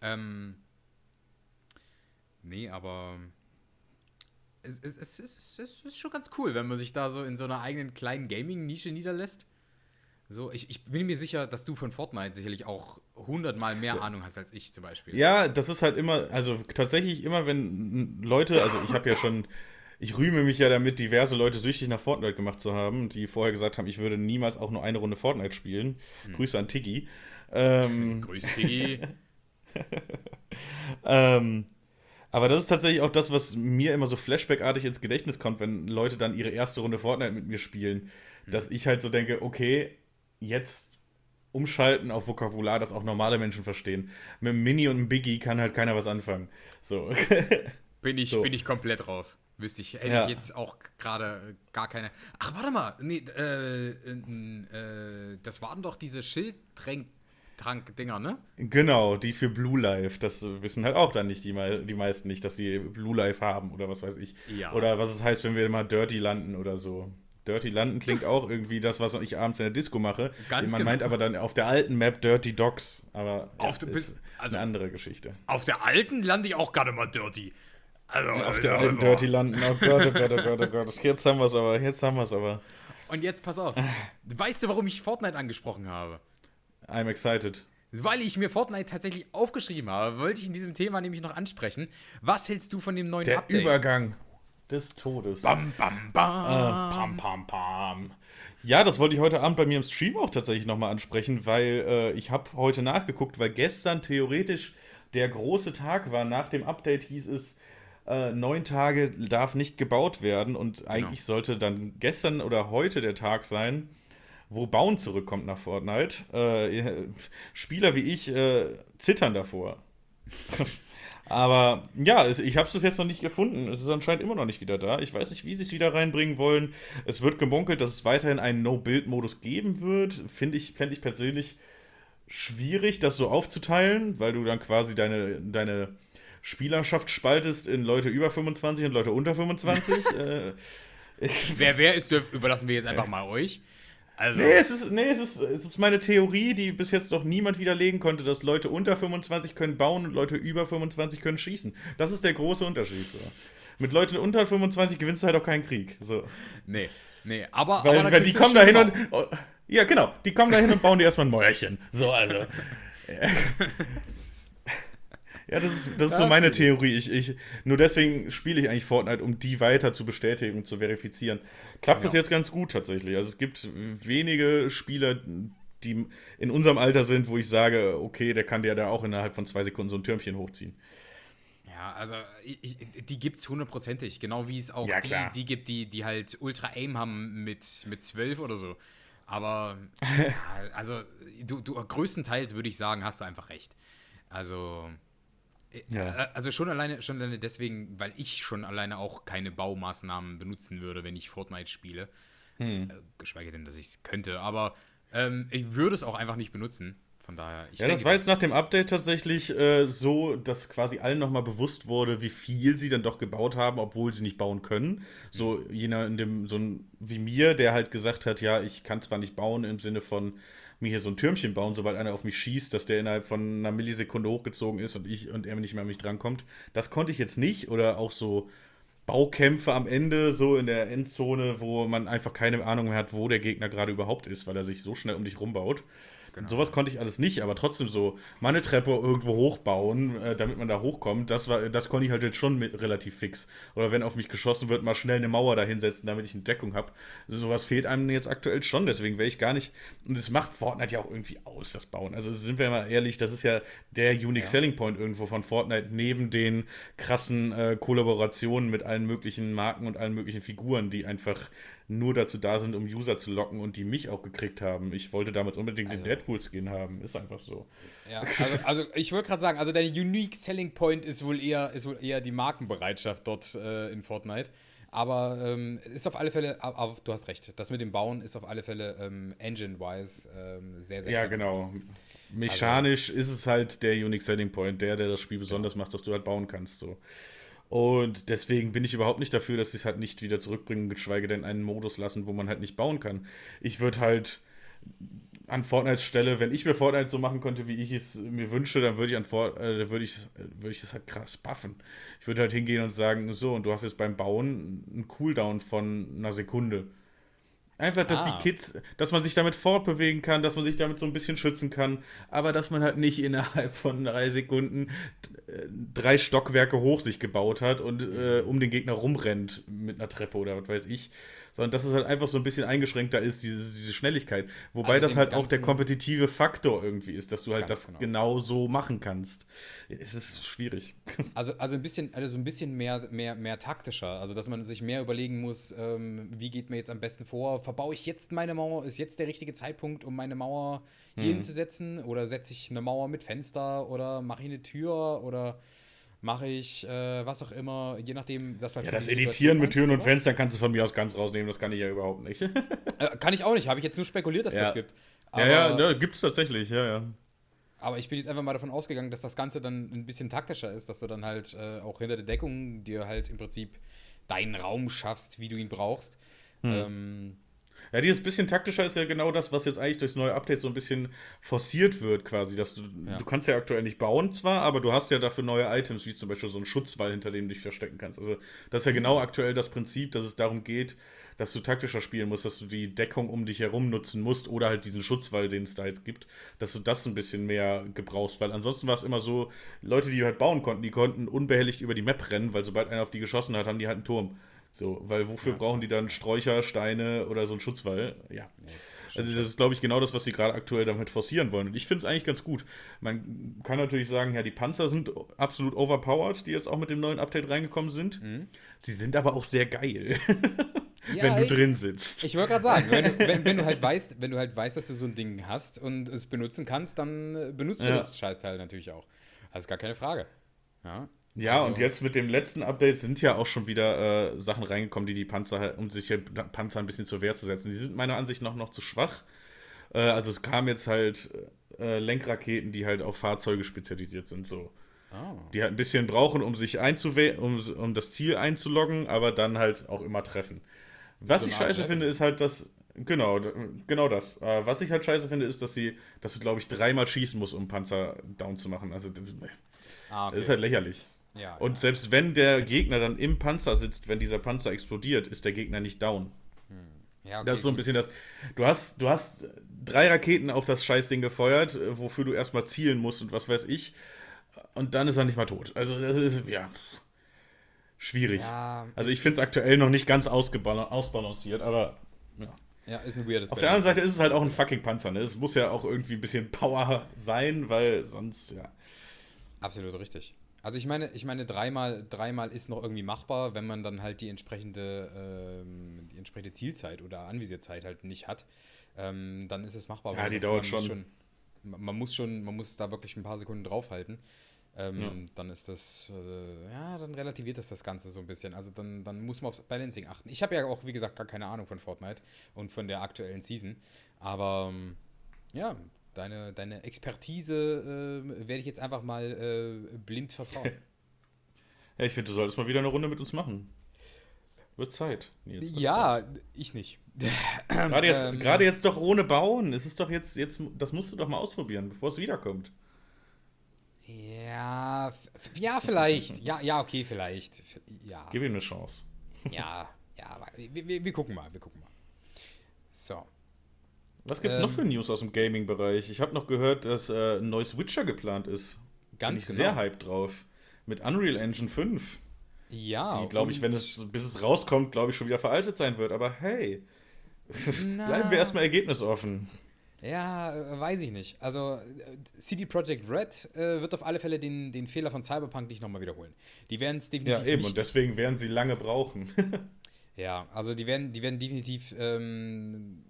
Ähm, nee, aber es, es, es, es, es ist schon ganz cool, wenn man sich da so in so einer eigenen kleinen Gaming-Nische niederlässt. So, ich, ich bin mir sicher, dass du von Fortnite sicherlich auch hundertmal mehr Ahnung hast als ich zum Beispiel. Ja, das ist halt immer, also tatsächlich immer, wenn Leute, also ich habe ja schon, ich rühme mich ja damit, diverse Leute süchtig nach Fortnite gemacht zu haben, die vorher gesagt haben, ich würde niemals auch nur eine Runde Fortnite spielen. Grüße an Tiggy. Ähm, [LAUGHS] Grüße, Piggy. [LAUGHS] ähm, aber das ist tatsächlich auch das, was mir immer so Flashback-artig ins Gedächtnis kommt, wenn Leute dann ihre erste Runde Fortnite mit mir spielen, dass ich halt so denke, okay, jetzt umschalten auf Vokabular, das auch normale Menschen verstehen. Mit einem Mini und einem Biggie kann halt keiner was anfangen. So. [LAUGHS] Bin ich, So. bin ich komplett raus. Wüsste ich, hätte Ja. ich jetzt auch gerade gar keine. Ach, warte mal. Nee, äh, äh, äh, das waren doch diese Schildtrank-Dinger, ne? genau, die für Blue Life, das wissen halt auch dann nicht die, die meisten nicht, dass sie Blue Life haben oder was weiß ich. Ja. Oder was es heißt, wenn wir mal Dirty landen oder so. Dirty landen klingt auch irgendwie das, was ich abends in der Disco mache. Ganz Man genau. meint aber dann auf der alten Map Dirty Dogs, aber Auf der- ist also- eine andere Geschichte. Auf der alten lande ich auch gerade mal dirty. Also, Auf der äh, alten boah. Dirty landen, oh Gott, oh Gott, oh Gott, oh Gott. Jetzt haben wir es aber, jetzt haben wir es aber. Und jetzt pass auf. Weißt du, warum ich Fortnite angesprochen habe? I'm excited. Weil ich mir Fortnite tatsächlich aufgeschrieben habe, wollte ich in diesem Thema nämlich noch ansprechen. Was hältst du von dem neuen Der Update? Übergang des Todes. Bam, bam, bam. Äh, pam, pam, pam. Ja, das wollte ich heute Abend bei mir im Stream auch tatsächlich nochmal ansprechen, weil äh, ich habe heute nachgeguckt, weil gestern theoretisch der große Tag war. Nach dem Update hieß es, äh, neun Tage darf nicht gebaut werden und eigentlich sollte dann gestern oder heute der Tag sein, wo Bauen zurückkommt nach Fortnite. Äh, Spieler wie ich äh, zittern davor. [LAUGHS] Aber ja, ich habe es bis jetzt noch nicht gefunden. Es ist anscheinend immer noch nicht wieder da. Ich weiß nicht, wie sie es wieder reinbringen wollen. Es wird gemunkelt, dass es weiterhin einen No-Build-Modus geben wird. Finde ich, fände ich persönlich schwierig, das so aufzuteilen, weil du dann quasi deine, deine Spielerschaft spaltest in Leute über 25 und Leute unter 25. [LAUGHS] äh, Wer wer ist, überlassen wir jetzt einfach mal euch. Also, Nee, es ist, nee es, ist, es ist meine Theorie, die bis jetzt noch niemand widerlegen konnte, dass Leute unter 25 können bauen und Leute über 25 können schießen. Das ist der große Unterschied. So. Mit Leuten unter 25 gewinnst du halt auch keinen Krieg. So. nee, nee, aber, Weil, aber weil die kommen da hin und. Oh, ja, genau. Die kommen da hin und bauen dir erstmal ein Mäuerchen. So, also. [LAUGHS] Ja, das ist, das ist so Ja, meine. Theorie. Ich, ich, nur deswegen spiele ich eigentlich Fortnite, um die weiter zu bestätigen und zu verifizieren. Klappt Ja. jetzt ganz gut tatsächlich. Also es gibt wenige Spieler, die in unserem Alter sind, wo ich sage, okay, der kann dir da auch innerhalb von zwei Sekunden so ein Türmchen hochziehen. Ja, also ich, die gibt's hundertprozentig, genau wie es auch Ja, die, die gibt, die, die halt Ultra Aim haben mit, mit 12 oder so. Aber [LAUGHS] ja, also du, du größtenteils würde ich sagen, hast du einfach recht. Also Ja. äh, also schon alleine schon alleine deswegen, weil ich schon alleine auch keine Baumaßnahmen benutzen würde, wenn ich Fortnite spiele. Hm. Äh, geschweige denn, dass ich es könnte, aber ähm, ich würde es auch einfach nicht benutzen. Von daher, ja, das war jetzt nach dem Update tatsächlich äh, so, dass quasi allen nochmal bewusst wurde, wie viel sie dann doch gebaut haben, obwohl sie nicht bauen können. So jener in dem, so ein wie mir, der halt gesagt hat, ja, ich kann zwar nicht bauen im Sinne von mir hier so ein Türmchen bauen, sobald einer auf mich schießt, dass der innerhalb von einer Millisekunde hochgezogen ist und ich und er nicht mehr an mich drankommt. Das konnte ich jetzt nicht. Oder auch so Baukämpfe am Ende, so in der Endzone, wo man einfach keine Ahnung mehr hat, wo der Gegner gerade überhaupt ist, weil er sich so schnell um dich rumbaut. Genau. Sowas konnte ich alles nicht, aber trotzdem so mal eine Treppe irgendwo hochbauen, äh, damit man da hochkommt, das war, das konnte ich halt jetzt schon mit, relativ fix. Oder wenn auf mich geschossen wird, mal schnell eine Mauer da hinsetzen, damit ich eine Deckung habe. Also sowas fehlt einem jetzt aktuell schon, deswegen wäre ich gar nicht. Und es macht Fortnite ja auch irgendwie aus, das Bauen. Also sind wir mal ehrlich, das ist ja der Unique ja. Selling Point irgendwo von Fortnite, neben den krassen äh, Kollaborationen mit allen möglichen Marken und allen möglichen Figuren, die einfach nur dazu da sind, um User zu locken und die mich auch gekriegt haben. Ich wollte damals unbedingt also, den Deadpool-Skin haben. Ist einfach so. Ja, also, also ich wollte gerade sagen, also der Unique Selling Point ist wohl eher, ist wohl eher die Markenbereitschaft dort äh, in Fortnite. Aber ähm, ist auf alle Fälle, aber du hast recht, das mit dem Bauen ist auf alle Fälle ähm, engine-wise ähm, sehr, sehr Ja, genau. Mechanisch also, ist es halt der Unique Selling Point, der, der das Spiel besonders ja. macht, dass du halt bauen kannst. So. Und deswegen bin ich überhaupt nicht dafür, dass sie es halt nicht wieder zurückbringen, geschweige denn einen Modus lassen, wo man halt nicht bauen kann. Ich würde halt an Fortnite Stelle, wenn ich mir Fortnite so machen könnte, wie ich es mir wünsche, dann würde ich an Fort, äh, würde ich, würde ich das halt krass buffen. Ich würde halt hingehen und sagen, so, und du hast jetzt beim Bauen einen Cooldown von einer Sekunde. Einfach, dass ah. die Kids, dass man sich damit fortbewegen kann, dass man sich damit so ein bisschen schützen kann, aber dass man halt nicht [LAUGHS] innerhalb von drei Sekunden äh, drei Stockwerke hoch sich gebaut hat und äh, um den Gegner rumrennt mit einer Treppe oder was weiß ich sondern dass es halt einfach so ein bisschen eingeschränkter ist, diese, diese Schnelligkeit. Wobei also das halt auch der kompetitive Faktor irgendwie ist, dass du halt das genau. genau. so machen kannst. Es ist schwierig. [LAUGHS] Also, also ein bisschen, also ein bisschen mehr, mehr, mehr taktischer, also dass man sich mehr überlegen muss, ähm, wie geht mir jetzt am besten vor? Verbaue ich jetzt meine Mauer? Ist jetzt der richtige Zeitpunkt, um meine Mauer hier hm. hinzusetzen? Oder setze ich eine Mauer mit Fenster oder mache ich eine Tür oder mache ich äh, was auch immer, je nachdem, das halt Ja, das Editieren mit Türen und Fenstern kannst du von mir aus ganz rausnehmen, das kann ich ja überhaupt nicht. [LAUGHS] äh, kann ich auch nicht, habe ich jetzt nur spekuliert, dass ja. das gibt. Aber, ja, ja, ne, gibt es tatsächlich, ja, ja. Aber ich bin jetzt einfach mal davon ausgegangen, dass das Ganze dann ein bisschen taktischer ist, dass du dann halt äh, auch hinter der Deckung dir halt im Prinzip deinen Raum schaffst, wie du ihn brauchst. Hm. Ähm, ja, dieses bisschen taktischer ist ja genau das, was jetzt eigentlich durchs neue Update so ein bisschen forciert wird, quasi. Dass du, ja. du kannst ja aktuell nicht bauen zwar, aber du hast ja dafür neue Items, wie zum Beispiel so einen Schutzwall, hinter dem du dich verstecken kannst. Also das ist ja genau aktuell das Prinzip, dass es darum geht, dass du taktischer spielen musst, dass du die Deckung um dich herum nutzen musst oder halt diesen Schutzwall, den es da jetzt gibt, dass du das ein bisschen mehr gebrauchst, weil ansonsten war es immer so, Leute, die halt bauen konnten, die konnten unbehelligt über die Map rennen, weil sobald einer auf die geschossen hat, haben die halt einen Turm. So, weil wofür ja. brauchen die dann Sträucher, Steine oder so einen Schutzwall? Ja. Also das ist, glaube ich, genau das, was sie gerade aktuell damit forcieren wollen. Und ich finde es eigentlich ganz gut. Man kann natürlich sagen, ja, die Panzer sind absolut overpowered, die jetzt auch mit dem neuen Update reingekommen sind. Mhm. Sie sind aber auch sehr geil. [LAUGHS] Ja, wenn du ich, drin sitzt. Ich wollte gerade sagen, wenn du, [LAUGHS] wenn, wenn, du halt weißt, wenn du halt weißt, dass du so ein Ding hast und es benutzen kannst, dann benutzt ja. du das Scheißteil natürlich auch. Das ist gar keine Frage. Ja. Ja, also, und jetzt mit dem letzten Update sind ja auch schon wieder äh, Sachen reingekommen, die die Panzer, um sich Panzer ein bisschen zur Wehr zu setzen. Die sind meiner Ansicht nach noch zu schwach. Äh, also es kamen jetzt halt äh, Lenkraketen, die halt auf Fahrzeuge spezialisiert sind, so. Oh. Die halt ein bisschen brauchen, um sich einzuwählen, um, um das Ziel einzuloggen, aber dann halt auch immer treffen. Was so ich scheiße Jet? finde, ist halt, dass. Genau, genau das. Äh, was ich halt scheiße finde, ist, dass sie, dass du, glaube ich, dreimal schießen musst, um Panzer down zu machen. Also das, ah, okay. das ist halt lächerlich. Ja, und ja. selbst wenn der Gegner dann im Panzer sitzt, wenn dieser Panzer explodiert, ist der Gegner nicht down. Hm. Ja, okay, das ist so ein bisschen das. Du hast, du hast drei Raketen auf das Scheißding gefeuert, wofür du erstmal zielen musst und was weiß ich. Und dann ist er nicht mal tot. Also, das ist, ja. Schwierig. Ja, also, ich finde es aktuell noch nicht ganz ausbalanciert, aber. Ja. Ja, ist ein weirdes Auf der anderen Seite ist es halt auch ein fucking Panzer, ne? Es muss ja auch irgendwie ein bisschen Power sein, weil sonst, ja. Absolut richtig. Also ich meine, ich meine, dreimal, dreimal ist noch irgendwie machbar, wenn man dann halt die entsprechende, ähm, die entsprechende Zielzeit oder Anvisierzeit halt nicht hat. Ähm, dann ist es machbar. Ja, die dauert schon. schon. Man muss schon, man muss da wirklich ein paar Sekunden draufhalten. Ähm, ja. Dann ist das, äh, ja, dann relativiert das das Ganze so ein bisschen. Also dann, dann muss man aufs Balancing achten. Ich habe ja auch, wie gesagt, gar keine Ahnung von Fortnite und von der aktuellen Season. Aber ähm, ja, deine, deine Expertise äh, werde ich jetzt einfach mal äh, blind vertrauen. [LAUGHS] ja, ich finde, du solltest mal wieder eine Runde mit uns machen. Wird Zeit. Nils, wird ja, Zeit. ich nicht. gerade, jetzt, ähm, gerade jetzt doch ohne Bauen. Es ist doch jetzt, jetzt, das musst du doch mal ausprobieren, bevor es wiederkommt. Ja, ja, vielleicht. [LAUGHS] ja, ja, okay, vielleicht. Ja. Gib ihm eine Chance. ja, ja, wir, wir, wir, gucken mal, wir gucken mal. So. Was gibt's ähm, noch für News aus dem Gaming-Bereich? Ich habe noch gehört, dass äh, ein neues Witcher geplant ist. Ganz Bin ich genau. sehr hyped drauf. Mit Unreal Engine 5. Ja. Die, glaube ich, wenn es, bis es rauskommt, glaube ich, schon wieder veraltet sein wird. Aber hey, [LAUGHS] bleiben wir erstmal ergebnisoffen. Ja, äh, weiß ich nicht. Also äh, CD Projekt Red äh, wird auf alle Fälle den, den Fehler von Cyberpunk nicht nochmal wiederholen. Die werden es definitiv. Ja, eben, nicht und deswegen werden sie lange brauchen. [LAUGHS] ja, also die werden, die werden definitiv ähm,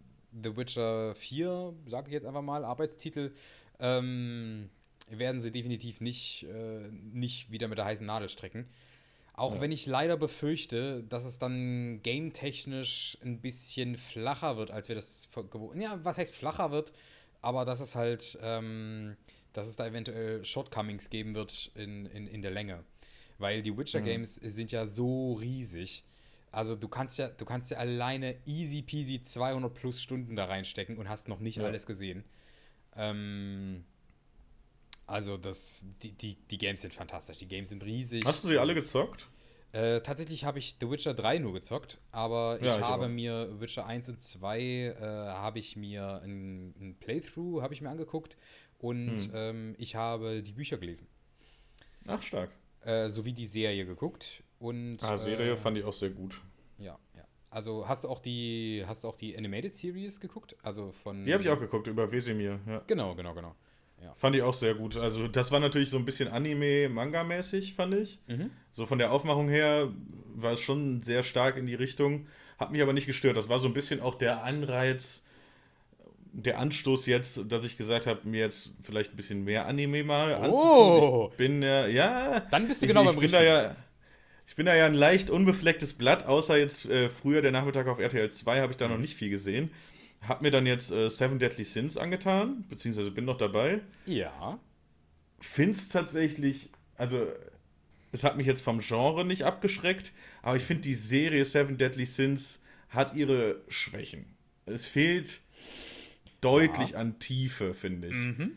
The Witcher 4, sage ich jetzt einfach mal, Arbeitstitel, ähm, werden sie definitiv nicht, äh, nicht wieder mit der heißen Nadel strecken. Auch ja. wenn ich leider befürchte, dass es dann game-technisch ein bisschen flacher wird, als wir das gewohnt. Ja, was heißt flacher wird, aber dass es halt, ähm, dass es da eventuell Shortcomings geben wird in, in, in der Länge. Weil die Witcher-Games mhm. sind ja so riesig. Also du kannst ja, du kannst ja alleine easy peasy 200 plus Stunden da reinstecken und hast noch nicht ja. alles gesehen. Ähm, also das, die, die, die Games sind fantastisch. Die Games sind riesig. Hast du sie alle gezockt? Äh, tatsächlich habe ich The Witcher 3 nur gezockt, aber ja, ich, ich, habe auch. mir Witcher 1 und 2 äh, habe ich mir ein, ein Playthrough habe ich mir angeguckt und hm. ähm, ich habe die Bücher gelesen. Ach, stark. Äh, sowie die Serie geguckt. Und, ah, Serie äh, fand ich auch sehr gut. Ja, ja. Also hast du auch die, hast du auch die Animated Series geguckt? Also von. Die habe ich auch geguckt, über Wesemir, ja. Genau, genau, genau. Ja. Fand ich auch sehr gut. Also, das war natürlich so ein bisschen Anime-Manga-mäßig, fand ich. Mhm. So von der Aufmachung her war es schon sehr stark in die Richtung. Hat mich aber nicht gestört. Das war so ein bisschen auch der Anreiz, der Anstoß jetzt, dass ich gesagt habe, mir jetzt vielleicht ein bisschen mehr Anime mal oh. anzutun. Ich bin ja, ja. Dann bist du genau ich, beim ich Richtigen. Ja, ich bin da ja ein leicht unbeflecktes Blatt, außer jetzt äh, früher der Nachmittag auf RTL 2 habe ich da noch nicht viel gesehen. Hab mir dann jetzt äh, Seven Deadly Sins angetan, beziehungsweise bin noch dabei. Ja. Find's tatsächlich, also es hat mich jetzt vom Genre nicht abgeschreckt, aber ich finde die Serie Seven Deadly Sins hat ihre Schwächen. Es fehlt deutlich ja. an Tiefe, finde ich. Mhm.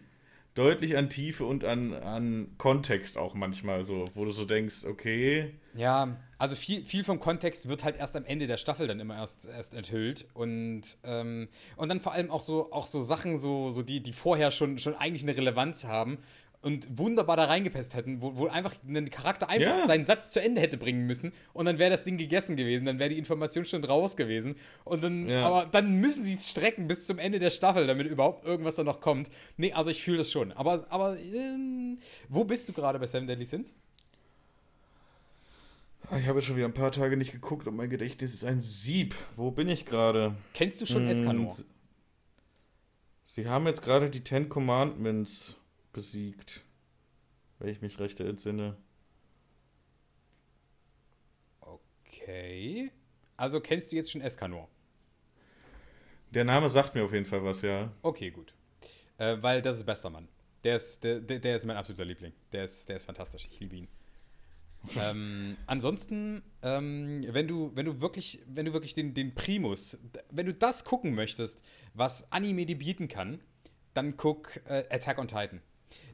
Deutlich an Tiefe und an, an Kontext auch manchmal so, wo du so denkst, okay, ja, also viel, viel vom Kontext wird halt erst am Ende der Staffel dann immer erst, erst enthüllt. Und, ähm, und dann vor allem auch so, auch so Sachen, so, so die, die vorher schon, schon eigentlich eine Relevanz haben und wunderbar da reingepasst hätten, wo, wo einfach ein Charakter einfach ja. seinen Satz zu Ende hätte bringen müssen und dann wäre das Ding gegessen gewesen, dann wäre die Information schon raus gewesen. Und dann, ja. aber dann müssen sie es strecken bis zum Ende der Staffel, damit überhaupt irgendwas da noch kommt. Nee, also ich fühle das schon. Aber, aber äh, wo bist du gerade bei Seven Deadly Sins? Ich habe jetzt schon wieder ein paar Tage nicht geguckt und mein Gedächtnis ist ein Sieb. Wo bin ich gerade? Kennst du schon hm, Escanor? Sie haben jetzt gerade die Ten Commandments besiegt. Wenn ich mich recht entsinne. Okay. Also kennst du jetzt schon Escanor? Der Name sagt mir auf jeden Fall was, ja. Okay, gut. Äh, weil das ist bester Mann. Der ist, der, der ist mein absoluter Liebling. Der ist, der ist fantastisch. Ich liebe ihn [LAUGHS] ähm, ansonsten, ähm, wenn du, wenn du wirklich, wenn du wirklich den, den Primus, wenn du das gucken möchtest, was Anime dir bieten kann, dann guck äh, Attack on Titan.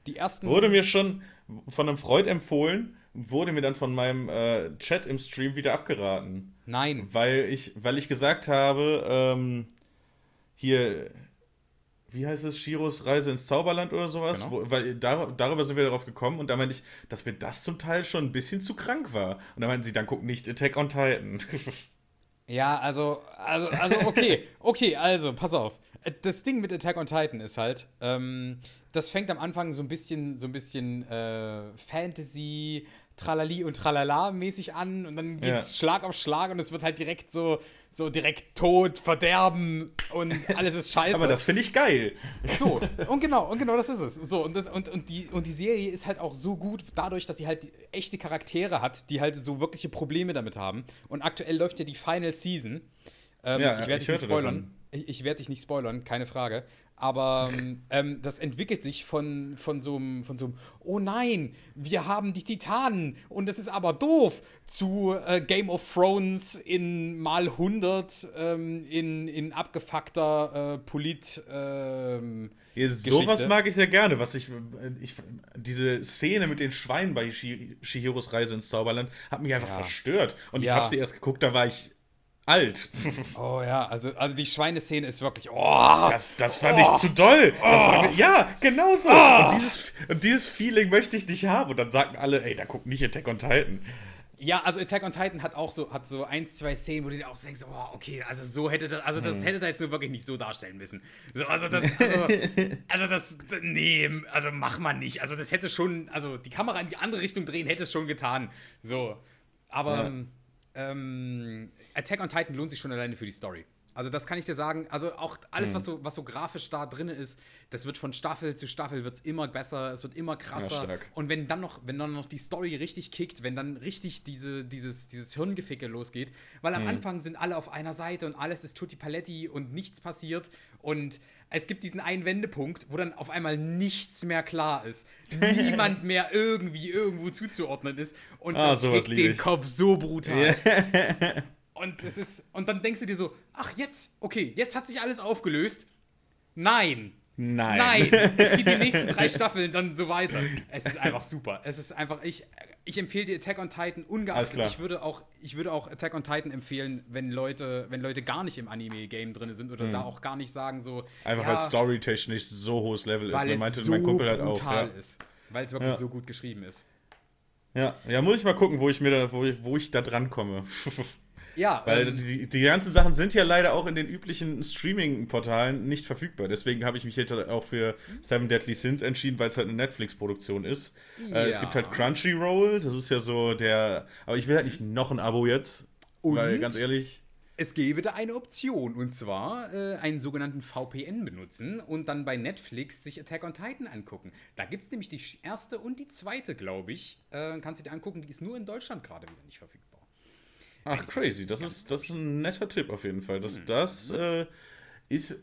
Die ersten. Wurde mir schon von einem Freund empfohlen, wurde mir dann von meinem äh, Chat im Stream wieder abgeraten. Nein. Weil ich, weil ich gesagt habe, ähm, hier, wie heißt es, Shiros Reise ins Zauberland oder sowas, genau. Wo, weil dar, darüber sind wir darauf gekommen und da meinte ich, dass mir das zum Teil schon ein bisschen zu krank war. Und da meinten sie, dann guck nicht Attack on Titan. [LAUGHS] ja, also, also, also okay, [LAUGHS] okay, also, pass auf. Das Ding mit Attack on Titan ist halt, ähm, das fängt am Anfang so ein bisschen, so ein bisschen äh, Fantasy, Tralali und Tralala mäßig an und dann geht's ja. Schlag auf Schlag und es wird halt direkt so, so direkt Tod, Verderben und alles ist scheiße. Aber das finde ich geil. So, und genau, und genau das ist es. So, und, und, und, die, und die Serie ist halt auch so gut dadurch, dass sie halt echte Charaktere hat, die halt so wirkliche Probleme damit haben. Und aktuell läuft ja die Final Season. Ähm, ja, ich werde dich nicht spoilern. ich, ich werde dich nicht spoilern, keine Frage. Aber ähm, das entwickelt sich von, von, so einem, von so einem, oh nein, wir haben die Titanen und das ist aber doof, zu äh, Game of Thrones in mal 100 ähm, in, in abgefuckter äh, Polit. Ähm, ja, sowas mag ich sehr gerne. Was ich, ich, diese Szene mit den Schweinen bei Shihiros Reise ins Zauberland hat mich einfach ja. verstört. Und ja. ich habe sie erst geguckt, da war ich alt. Oh ja, also, also die Schweineszene ist wirklich. Oh, das, das fand oh, ich zu doll. Oh, war, ja, genau so. Oh. Und, dieses, und dieses Feeling möchte ich nicht haben. Und dann sagten alle, ey, da guckt nicht Attack on Titan. Ja, also Attack on Titan hat auch so, hat so ein, zwei Szenen, wo du dir auch denkst, oh, okay, also so hätte das, also das hm. hätte da jetzt so wirklich nicht so darstellen müssen. So, also das, also, [LAUGHS] also das, nee, also mach mal nicht. Also das hätte schon, also die Kamera in die andere Richtung drehen hätte es schon getan. So. Aber ja. Ähm, Attack on Titan lohnt sich schon alleine für die Story. Also das kann ich dir sagen. Also auch alles, mhm. was, so, was so grafisch da drin ist, das wird von Staffel zu Staffel wird's immer besser, es wird immer krasser. Ja, und wenn dann noch, wenn dann noch die Story richtig kickt, wenn dann richtig diese, dieses, dieses Hirngeficke losgeht, weil am mhm. Anfang sind alle auf einer Seite und alles ist tutti paletti und nichts passiert und es gibt diesen einen Wendepunkt, wo dann auf einmal nichts mehr klar ist. [LAUGHS] Niemand mehr irgendwie irgendwo zuzuordnen ist. Und ah, das fickt den. Kopf so brutal. [LAUGHS] Und es ist, und dann denkst du dir so, ach jetzt, okay, jetzt hat sich alles aufgelöst. Nein. Nein. Nein. Es geht die nächsten drei [LAUGHS] Staffeln dann so weiter. Es ist einfach super. Es ist einfach, ich, ich empfehle dir Attack on Titan ungeachtet. Ich würde, auch, ich würde auch Attack on Titan empfehlen, wenn Leute, wenn Leute gar nicht im Anime-Game drin sind oder hm. da auch gar nicht sagen so. Einfach ja, weil storytechnisch so hohes Level ist. Weil es meinte so mein Kumpel halt auch. Ja. ist. Weil es wirklich ja. so gut geschrieben ist. Ja, ja, muss ich mal gucken, wo ich mir da, wo ich, wo ich da dran komme. [LAUGHS] Ja. Weil ähm, die, die ganzen Sachen sind ja leider auch in den üblichen Streaming-Portalen nicht verfügbar. Deswegen habe ich mich jetzt auch für Seven Deadly Sins entschieden, weil es halt eine Netflix-Produktion ist. Ja. Äh, es gibt halt Crunchyroll, das ist ja so der. Aber ich will halt nicht noch ein Abo jetzt. Und? Weil ganz ehrlich. Es gäbe da eine Option und zwar äh, einen sogenannten VPN benutzen und dann bei Netflix sich Attack on Titan angucken. Da gibt es nämlich die erste und die zweite, glaube ich. Äh, kannst du dir angucken, die ist nur in Deutschland gerade wieder nicht verfügbar. Ach, crazy. Das ist, das ist ein netter Tipp auf jeden Fall. Das, hm. das äh, ist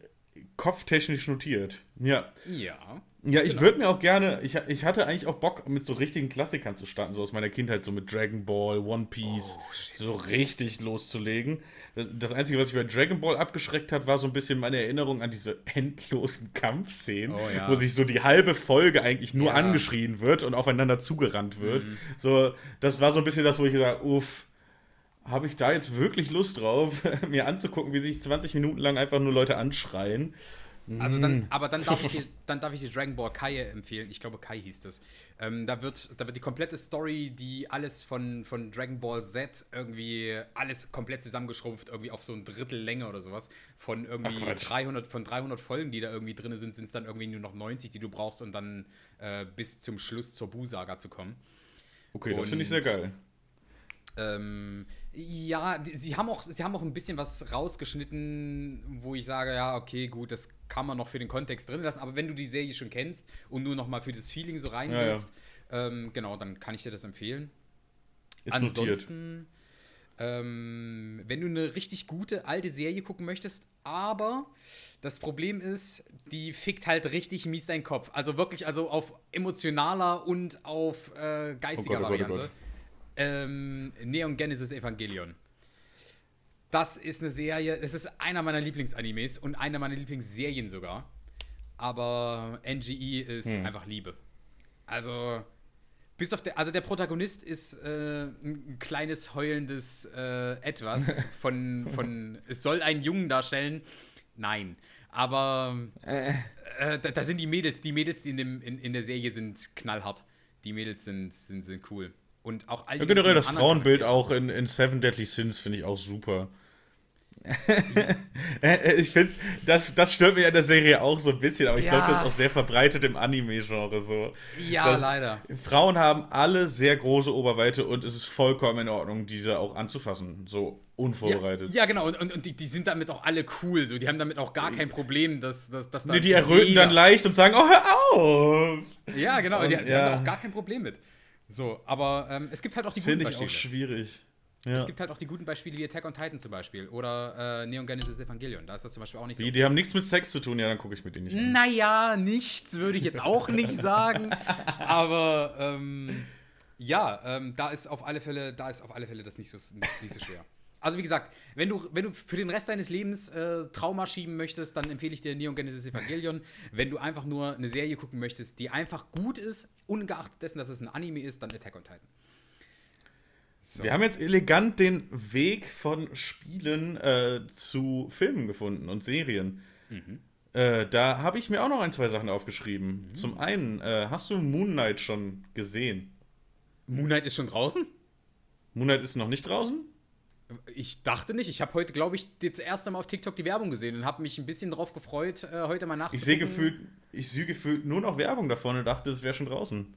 kopftechnisch notiert. Ja. Ja. Ja, ich genau. würde mir auch gerne, ich, ich hatte eigentlich auch Bock, mit so richtigen Klassikern zu starten, so aus meiner Kindheit, so mit Dragon Ball, One Piece, oh, so richtig loszulegen. Das Einzige, was mich bei Dragon Ball abgeschreckt hat, war so ein bisschen meine Erinnerung an diese endlosen Kampfszenen, oh, ja. wo sich so die halbe Folge eigentlich nur ja. angeschrien wird und aufeinander zugerannt wird. Mhm. So, das war so ein bisschen das, wo ich gesagt uff, habe ich da jetzt wirklich Lust drauf, [LAUGHS] mir anzugucken, wie sich 20 Minuten lang einfach nur Leute anschreien. Also dann, hm. aber dann darf, ich [LAUGHS] dir, dann darf ich dir Dragon Ball Kai empfehlen. Ich glaube, Kai hieß das. Ähm, da, wird, da wird die komplette Story, die alles von, von Dragon Ball Z irgendwie alles komplett zusammengeschrumpft, irgendwie auf so ein Drittel Länge oder sowas. Von irgendwie Ach, 300, von 300 Folgen, die da irgendwie drin sind, sind es dann irgendwie nur noch 90, die du brauchst, um dann äh, bis zum Schluss zur Bu-Saga zu kommen. Okay, Und, das finde ich sehr geil. Ähm, ja, die, sie haben, auch, sie haben auch ein bisschen was rausgeschnitten, wo ich sage, ja, okay, gut, das kann man noch für den Kontext drin lassen, aber wenn du die Serie schon kennst und nur noch mal für das Feeling so rein ja, willst, ja. Ähm, genau, dann kann ich dir das empfehlen. Ist Ansonsten, ähm, wenn du eine richtig gute alte Serie gucken möchtest, aber das Problem ist, die fickt halt richtig mies deinen Kopf. Also wirklich, also auf emotionaler und auf äh, geistiger oh Gott, oh Gott, oh Variante. Ähm, Neon Genesis Evangelion. Das ist eine Serie, das ist einer meiner Lieblingsanimes und einer meiner Lieblingsserien sogar. Aber NGE ist hm. einfach Liebe. Also, bis auf der, also der Protagonist ist äh, ein kleines heulendes äh, Etwas [LAUGHS] von, von, es soll einen Jungen darstellen. Nein. Aber äh. äh da, da, sind die Mädels, die Mädels, die in, dem, in, in der Serie sind knallhart. Die Mädels sind, sind, sind cool. Und auch all ja, generell das Frauenbild auch in, in Seven Deadly Sins finde ich auch super. [LAUGHS] ich finde, das, das stört mir in der Serie auch so ein bisschen, aber ich ja. glaube, das ist auch sehr verbreitet im Anime-Genre so. Ja, leider. Frauen haben alle sehr große Oberweite und es ist vollkommen in Ordnung, diese auch anzufassen, so unvorbereitet. Ja, ja genau, und, und, und die, die, sind damit auch alle cool, so. Die haben damit auch gar kein Problem, dass, dass, dass da. Nee, die erröten dann leicht und sagen, oh, hör auf! Ja, genau, und, die, die ja. haben da auch gar kein Problem mit. So, aber ähm, es gibt halt auch die guten Finde ich auch schwierig. Ja. Es gibt halt auch die guten Beispiele wie Attack on Titan zum Beispiel oder äh, Neon Genesis Evangelion. Da ist das zum Beispiel auch nicht so. Die, die haben nichts mit Sex zu tun, ja, dann gucke ich mit denen nicht an. Naja, nichts würde ich jetzt auch nicht [LAUGHS] sagen. Aber ähm, ja, ähm, da ist auf alle Fälle, da ist auf alle Fälle das nicht so, nicht, nicht so schwer. Also wie gesagt, wenn du, wenn du für den Rest deines Lebens äh, Trauma schieben möchtest, dann empfehle ich dir Neon Genesis Evangelion. wenn du einfach nur eine Serie gucken möchtest, die einfach gut ist, ungeachtet dessen, dass es ein Anime ist, dann Attack on Titan. So. Wir haben jetzt elegant den Weg von Spielen äh, zu Filmen gefunden und Serien. Mhm. Äh, da habe ich mir auch noch ein, zwei Sachen aufgeschrieben. Mhm. Zum einen, äh, hast du Moon Knight schon gesehen? Moon Knight ist schon draußen? Moon Knight ist noch nicht draußen? Ich dachte nicht. Ich habe heute, glaube ich, das erste Mal auf TikTok die Werbung gesehen und habe mich ein bisschen darauf gefreut, äh, heute mal nachzugucken. Ich sehe gefühlt, ich sehe gefühlt nur noch Werbung davon und dachte, es wäre schon draußen.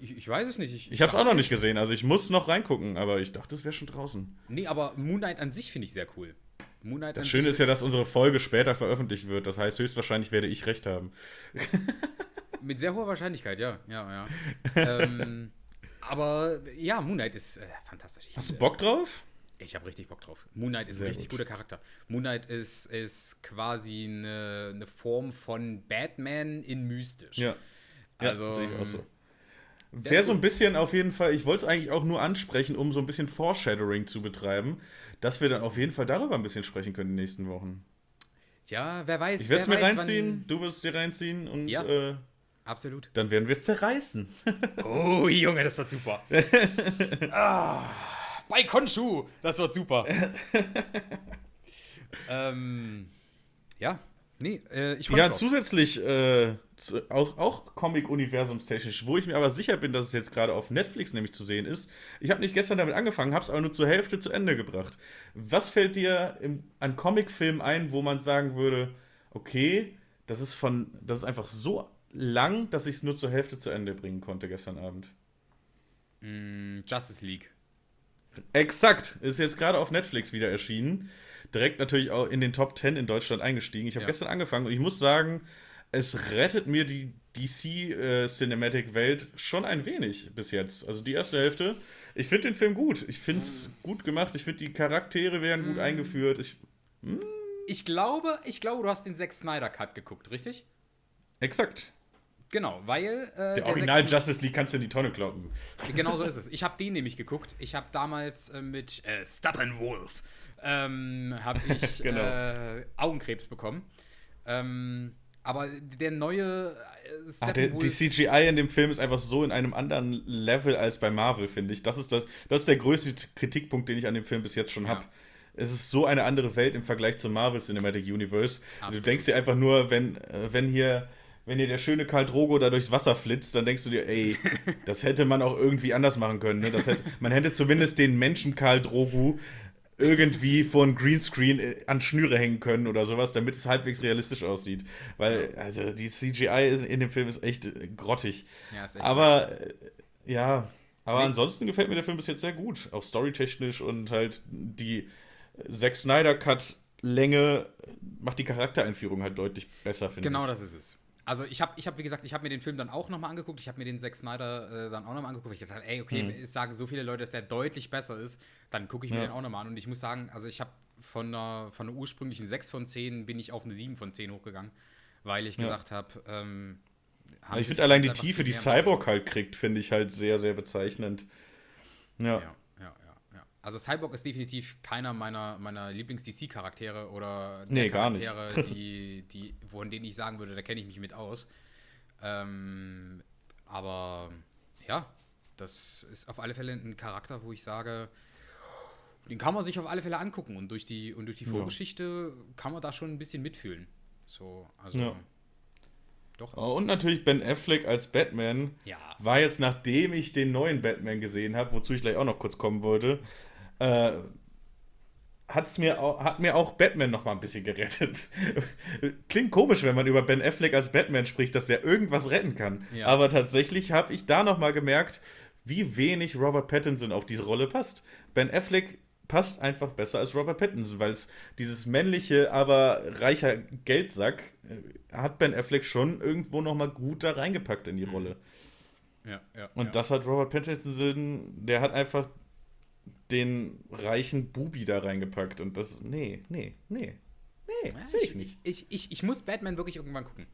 Ich, ich, weiß es nicht. Ich, ich habe es auch noch nicht gesehen, also ich muss noch reingucken, aber ich dachte, es wäre schon draußen. Nee, aber Moon Knight an sich finde ich sehr cool. Moon Knight das Schöne ist ja, dass unsere Folge später veröffentlicht wird. Das heißt, höchstwahrscheinlich werde ich recht haben. [LAUGHS] Mit sehr hoher Wahrscheinlichkeit, ja. ja, ja. [LAUGHS] ähm, aber ja, Moon Knight ist äh, fantastisch. Hast du Bock drauf? Ich habe richtig Bock drauf. Moon Knight ist Sehr ein richtig gut. guter Charakter. Moon Knight ist, ist quasi eine, eine Form von Batman in mystisch. Ja. Also, ja, sehe ich auch so. Wäre so ein bisschen auf jeden Fall, ich wollte es eigentlich auch nur ansprechen, um so ein bisschen Foreshadowing zu betreiben, dass wir dann auf jeden Fall darüber ein bisschen sprechen können in den nächsten Wochen. Ja, wer weiß. Ich werde es mir reinziehen, du wirst es dir reinziehen und ja, äh, absolut. Dann werden wir es zerreißen. oh, Junge, das wird super. [LAUGHS] ah bei Konshu. Das wird super. [LAUGHS] ähm, ja, nee, äh, ich Ja, zusätzlich äh, zu, auch, auch Comic-Universumstechnisch, wo ich mir aber sicher bin, dass es jetzt gerade auf Netflix nämlich zu sehen ist. Ich habe nicht gestern damit angefangen, habe es aber nur zur Hälfte zu Ende gebracht. Was fällt dir im, an Comicfilmen ein, wo man sagen würde, okay, das ist von, das ist einfach so lang, dass ich es nur zur Hälfte zu Ende bringen konnte gestern Abend? Mm, Justice League. Exakt. Ist jetzt gerade auf Netflix wieder erschienen. Direkt natürlich auch in den Top 10 in Deutschland eingestiegen. Ich habe ja. gestern angefangen und ich muss sagen, es rettet mir die DC äh, Cinematic Welt schon ein wenig bis jetzt. Also die erste Hälfte. Ich finde den Film gut. Ich finde es mm. gut gemacht. Ich finde die Charaktere werden mm. gut eingeführt. Ich, mm. ich glaube, ich glaube, du hast den Zack Snyder Cut geguckt, richtig? Exakt. Genau, weil. Äh, der Original der Justice League kannst du in die Tonne kloppen. Genau so ist es. Ich habe den nämlich geguckt. Ich habe damals äh, mit äh, Steppenwolf ähm, habe ich [LAUGHS] genau. äh, Augenkrebs bekommen. Ähm, aber der neue äh, Ach, der, die CGI in dem Film ist einfach so in einem anderen Level als bei Marvel, finde ich. Das ist, das, das ist der größte Kritikpunkt, den ich an dem Film bis jetzt schon habe. Ja. Es ist so eine andere Welt im Vergleich zum Marvel Cinematic Universe. Absolut. Du denkst dir einfach nur, wenn, äh, wenn hier wenn dir der schöne Karl Drogo da durchs Wasser flitzt, dann denkst du dir, ey, [LAUGHS] das hätte man auch irgendwie anders machen können. Ne? Das hätte, man hätte zumindest den Menschen Karl Drogo irgendwie vor ein Greenscreen äh, an Schnüre hängen können oder sowas, damit es halbwegs realistisch aussieht. Weil, also die CGI in dem Film ist echt äh, grottig. Ja, ist echt aber, gut. Äh, ja, aber nee. ansonsten gefällt mir der Film bis jetzt sehr gut. Auch storytechnisch und halt die Zack Snyder Cut Länge macht die Charaktereinführung halt deutlich besser, finde genau ich. Genau das ist es. Also ich habe, ich hab, wie gesagt, ich habe mir den Film dann auch nochmal angeguckt. Ich habe mir den Zack Snyder äh, dann auch nochmal angeguckt. Ich dachte, ey, okay, mhm. es sagen so viele Leute, dass der deutlich besser ist. Dann gucke ich mir ja. den auch nochmal an. Und ich muss sagen, also ich habe von einer, von einer ursprünglichen 6 von 10 bin ich auf eine 7 von 10 hochgegangen, weil ich ja. gesagt habe, ähm, ich finde allein die Tiefe, die Cyborg halt kriegt, finde ich halt sehr, sehr bezeichnend. ja. ja. Also Cyborg ist definitiv keiner meiner, meiner Lieblings-DC-Charaktere oder nee, Charaktere, gar nicht. die, die, von denen ich sagen würde, da kenne ich mich mit aus. Ähm, aber ja, das ist auf alle Fälle ein Charakter, wo ich sage, den kann man sich auf alle Fälle angucken und durch die, und durch die Vorgeschichte ja. kann man da schon ein bisschen mitfühlen. So, also. Ja. Doch. Oh, und natürlich Ben Affleck als Batman. Ja. War jetzt, nachdem ich den neuen Batman gesehen habe, wozu ich gleich auch noch kurz kommen wollte, äh, hat's mir auch, hat mir auch Batman noch mal ein bisschen gerettet. [LAUGHS] Klingt komisch, wenn man über Ben Affleck als Batman spricht, dass er irgendwas retten kann. Ja. Aber tatsächlich habe ich da noch mal gemerkt, wie wenig Robert Pattinson auf diese Rolle passt. Ben Affleck passt einfach besser als Robert Pattinson, weil es dieses männliche, aber reicher Geldsack äh, hat Ben Affleck schon irgendwo noch mal gut da reingepackt in die mhm. Rolle. Ja, ja. Und ja. das hat Robert Pattinson, der hat einfach den reichen Bubi da reingepackt. Und das, nee, nee, nee. Nee, Ja, sehe ich nicht. Ich, ich, ich muss Batman wirklich irgendwann gucken.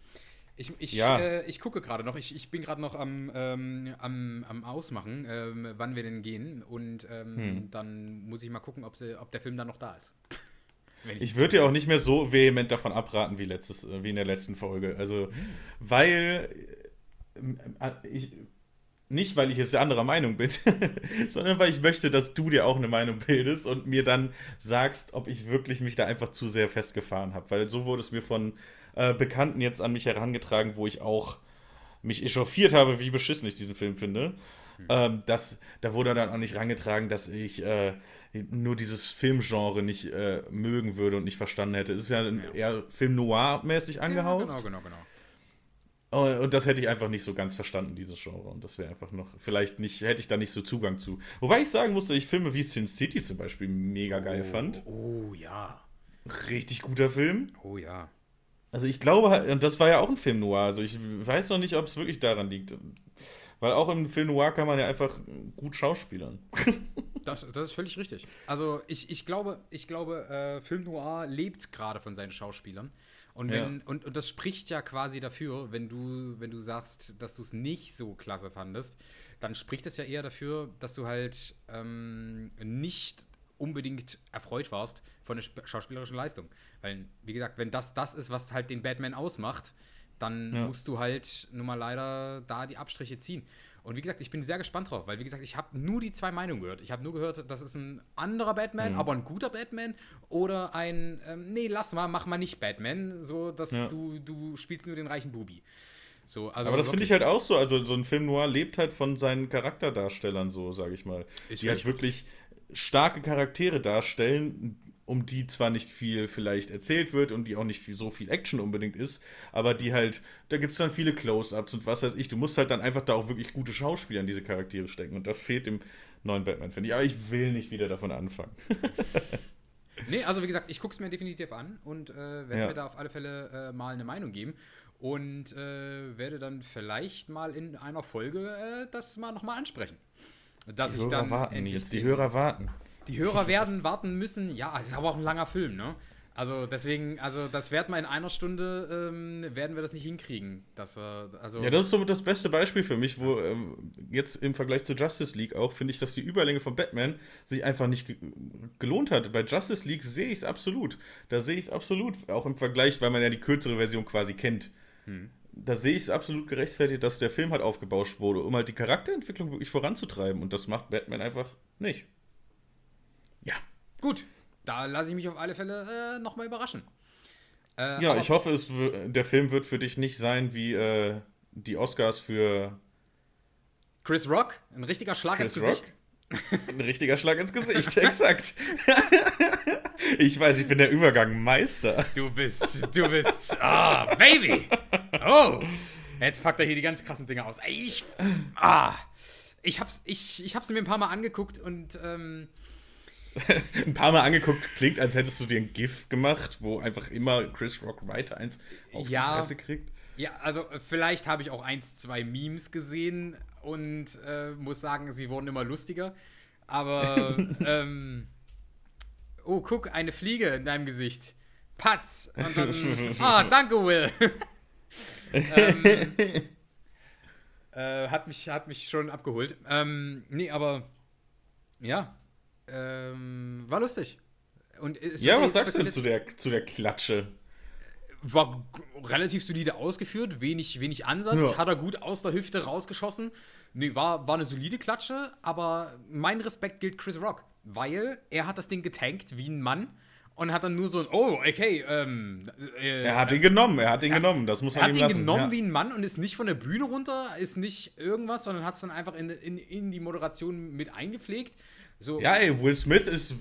Ich, ich, Ja. äh, ich gucke gerade noch. Ich, ich bin gerade noch am, ähm, am, am Ausmachen, ähm, wann wir denn gehen. Und ähm, Hm. dann muss ich mal gucken, ob, sie, ob der Film dann noch da ist. [LAUGHS] Wenn Ich würde dir auch nicht mehr so vehement davon abraten wie, letztes, äh, wie in der letzten Folge. Also, weil äh, äh, ich. Nicht, weil ich jetzt anderer Meinung bin, [LAUGHS] sondern weil ich möchte, dass du dir auch eine Meinung bildest und mir dann sagst, ob ich wirklich mich da einfach zu sehr festgefahren habe. Weil so wurde es mir von äh, Bekannten jetzt an mich herangetragen, wo ich auch mich echauffiert habe, wie beschissen ich diesen Film finde. Ähm, das, da wurde dann auch nicht rangetragen, dass ich äh, nur dieses Filmgenre nicht äh, mögen würde und nicht verstanden hätte. Es ist ja, Ja. eher Film noir-mäßig angehaucht. Ja, genau, genau, genau. Und das hätte ich einfach nicht so ganz verstanden, dieses Genre. Und das wäre einfach noch, vielleicht nicht, hätte ich da nicht so Zugang zu. Wobei ich sagen musste, ich Filme wie Sin City zum Beispiel mega geil fand. Oh ja. Richtig guter Film. Oh ja. Also ich glaube, halt- und das war ja auch ein Film noir. Also ich weiß noch nicht, ob es wirklich daran liegt. Weil auch im Film noir kann man ja einfach gut schauspielern. [LAUGHS] Das, das ist völlig richtig. Also ich, ich glaube, ich glaube äh, Film Noir lebt gerade von seinen Schauspielern. Und, wenn, und, und das spricht ja quasi dafür, wenn du, wenn du sagst, dass du es nicht so klasse fandest, dann spricht es ja eher dafür, dass du halt ähm, nicht unbedingt erfreut warst von der sp- schauspielerischen Leistung. Weil, wie gesagt, wenn das das ist, was halt den Batman ausmacht, dann Ja. musst du halt nun mal leider da die Abstriche ziehen. Und wie gesagt, ich bin sehr gespannt drauf, weil wie gesagt, ich habe nur die zwei Meinungen gehört. Ich habe nur gehört, das ist ein anderer Batman, aber ein guter Batman oder ein, ähm, nee, lass mal, mach mal nicht Batman, so dass Ja. du, du spielst nur den reichen Bubi. So, also Aber das finde ich halt auch so. Also so ein Film noir lebt halt von seinen Charakterdarstellern so, sage ich mal. Ist die halt wirklich starke Charaktere darstellen, um die zwar nicht viel vielleicht erzählt wird und die auch nicht viel, so viel Action unbedingt ist, aber die halt, da gibt es dann viele Close-Ups und was weiß ich. Du musst halt dann einfach da auch wirklich gute Schauspieler in diese Charaktere stecken und das fehlt dem neuen Batman, finde ich. Aber ich will nicht wieder davon anfangen. [LAUGHS] Nee, also wie gesagt, ich gucke es mir definitiv an und äh, werde Ja. mir da auf alle Fälle äh, mal eine Meinung geben und äh, werde dann vielleicht mal in einer Folge äh, das mal nochmal ansprechen. Dass Die ich Hörer dann warten endlich jetzt, die Hörer warten. Die Hörer werden warten müssen. Ja, es ist aber auch ein langer Film, ne? Also deswegen, also das werden wir in einer Stunde, ähm, werden wir das nicht hinkriegen. Dass wir, also Ja, das ist somit das beste Beispiel für mich, wo ähm, jetzt im Vergleich zu Justice League auch, finde ich, dass die Überlänge von Batman sich einfach nicht ge gelohnt hat. Bei Justice League sehe ich es absolut. Da sehe ich es absolut, auch im Vergleich, weil man ja die kürzere Version quasi kennt. Da sehe ich es absolut gerechtfertigt, dass der Film halt aufgebauscht wurde, um halt die Charakterentwicklung wirklich voranzutreiben. Und das macht Batman einfach nicht. Ja. gut, da lasse ich mich auf alle Fälle äh, nochmal überraschen. Äh, Ja, ich hoffe, es, der Film wird für dich nicht sein wie äh, die Oscars für Chris Rock, ein richtiger Schlag Chris ins Gesicht. [LAUGHS] Ein richtiger Schlag ins Gesicht, exakt. [LAUGHS] ich weiß, ich bin der Übergangmeister. Du bist, du bist, ah, Baby. Oh, jetzt packt er hier die ganz krassen Dinge aus. Ich, ah, ich hab's, ich, ich hab's mir ein paar Mal angeguckt und ähm, [LAUGHS] Ein paar Mal angeguckt, klingt, als hättest du dir ein GIF gemacht, wo einfach immer Chris Rock weiter eins auf Ja. die Fresse kriegt. ja, also äh, vielleicht habe ich auch eins, zwei Memes gesehen und äh, muss sagen, sie wurden immer lustiger. Aber, [LAUGHS] ähm, oh, guck, eine Fliege in deinem Gesicht. Patz. Und dann, [LAUGHS] ah, danke, Will. ähm, äh, hat, mich, hat mich schon abgeholt. Ähm, nee, aber ja, ähm, war lustig. Und Ja, was sagst du denn zu der, zu der Klatsche? war relativ solide ausgeführt, wenig, wenig Ansatz, Ja. hat er gut aus der Hüfte rausgeschossen. Nee, war, war eine solide Klatsche, aber mein Respekt gilt Chris Rock, weil er hat das Ding getankt wie ein Mann und hat dann nur so ein, oh, okay, ähm, äh, Er hat ihn genommen, er hat ihn genommen, das muss er man hat ihm ihn lassen. genommen ja. wie ein Mann und ist nicht von der Bühne runter, ist nicht irgendwas, sondern hat es dann einfach in, in, in die Moderation mit eingepflegt. So, ja, ey, Will Smith ist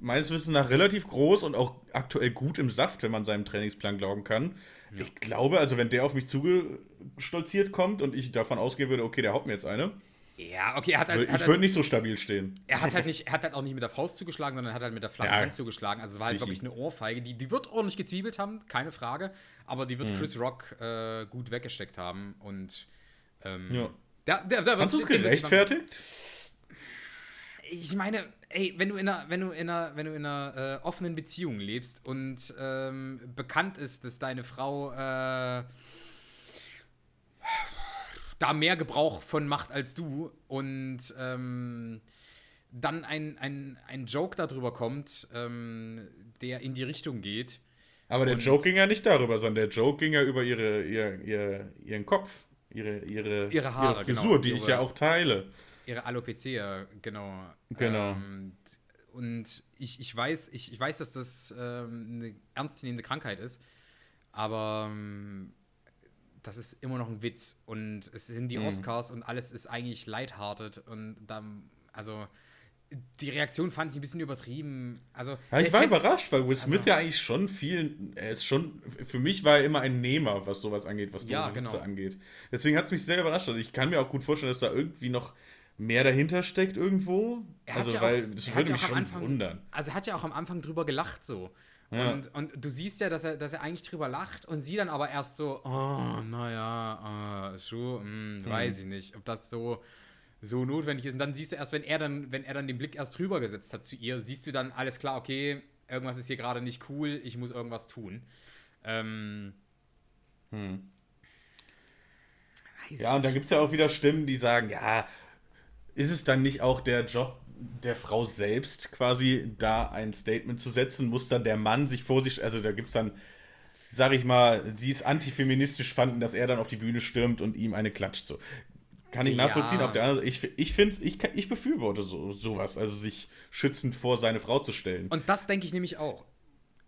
meines Wissens nach relativ groß und auch aktuell gut im Saft, wenn man seinem Trainingsplan glauben kann. Ich glaube, also wenn der auf mich zugestolziert kommt und ich davon ausgehen würde, okay, der haut mir jetzt eine, ja okay, er hat halt, ich hat halt würde nicht so stabil stehen. Er hat halt nicht, er hat halt auch nicht mit der Faust zugeschlagen, sondern hat halt mit der flachen Ja. Hand zugeschlagen. Also es war halt wirklich eine Ohrfeige. Die, die wird ordentlich gezwiebelt haben, keine Frage. Aber die wird Mhm. Chris Rock äh, gut weggesteckt haben. Und ähm, Ja. der, der, der Fandest du es gerechtfertigt? Ich meine, ey, wenn du in einer, wenn du in einer, wenn du in einer äh, offenen Beziehung lebst und ähm, bekannt ist, dass deine Frau äh, da mehr Gebrauch von macht als du und ähm, dann ein, ein, ein Joke darüber kommt, ähm, der in die Richtung geht. Aber der Joke ging ja nicht darüber, sondern der Joke ging ja über ihre, ihr, ihr, ihren Kopf, ihre, ihre, ihre, Haare, ihre Frisur, genau, die ihre, ich ja auch teile. Ihre Alopecia, genau. Genau. Ähm, und ich, ich, weiß, ich, ich weiß, dass das ähm, eine ernstzunehmende Krankheit ist, aber ähm, das ist immer noch ein Witz und es sind die Mhm. Oscars und alles ist eigentlich lighthearted und dann, also die Reaktion fand ich ein bisschen übertrieben. Also Ja, ich war hätte- überrascht, weil Will Smith Also- ja eigentlich schon viel, er ist schon, für mich war er immer ein Nehmer, was sowas angeht, was Ja, doofe Witze genau. angeht. Deswegen hat es mich sehr überrascht. Also ich kann mir auch gut vorstellen, dass da irgendwie noch mehr dahinter steckt irgendwo. Er also, ja weil auch- das er würde ja mich schon Anfang- wundern. Also er hat ja auch am Anfang drüber gelacht so. Ja. Und, und du siehst ja, dass er, dass er eigentlich drüber lacht und sie dann aber erst so, oh, naja, äh, Schuh, hm, weiß ich nicht, ob das so, so notwendig ist. Und dann siehst du erst, wenn er dann, wenn er dann den Blick erst drüber gesetzt hat zu ihr, siehst du dann alles klar, okay, irgendwas ist hier gerade nicht cool, ich muss irgendwas tun. Ähm, Hm. Ja, und dann gibt es ja auch wieder Stimmen, die sagen, ja, ist es dann nicht auch der Job der Frau selbst quasi da ein Statement zu setzen? Muss dann der Mann sich vor sich, also da gibt es dann, sag ich mal, sie ist antifeministisch fanden, dass er dann auf die Bühne stürmt und ihm eine klatscht. So. Kann ich Ja. nachvollziehen. Auf der anderen Seite, ich, ich finde, ich, ich befürworte so, sowas, also sich schützend vor seine Frau zu stellen. Und das denke ich nämlich auch.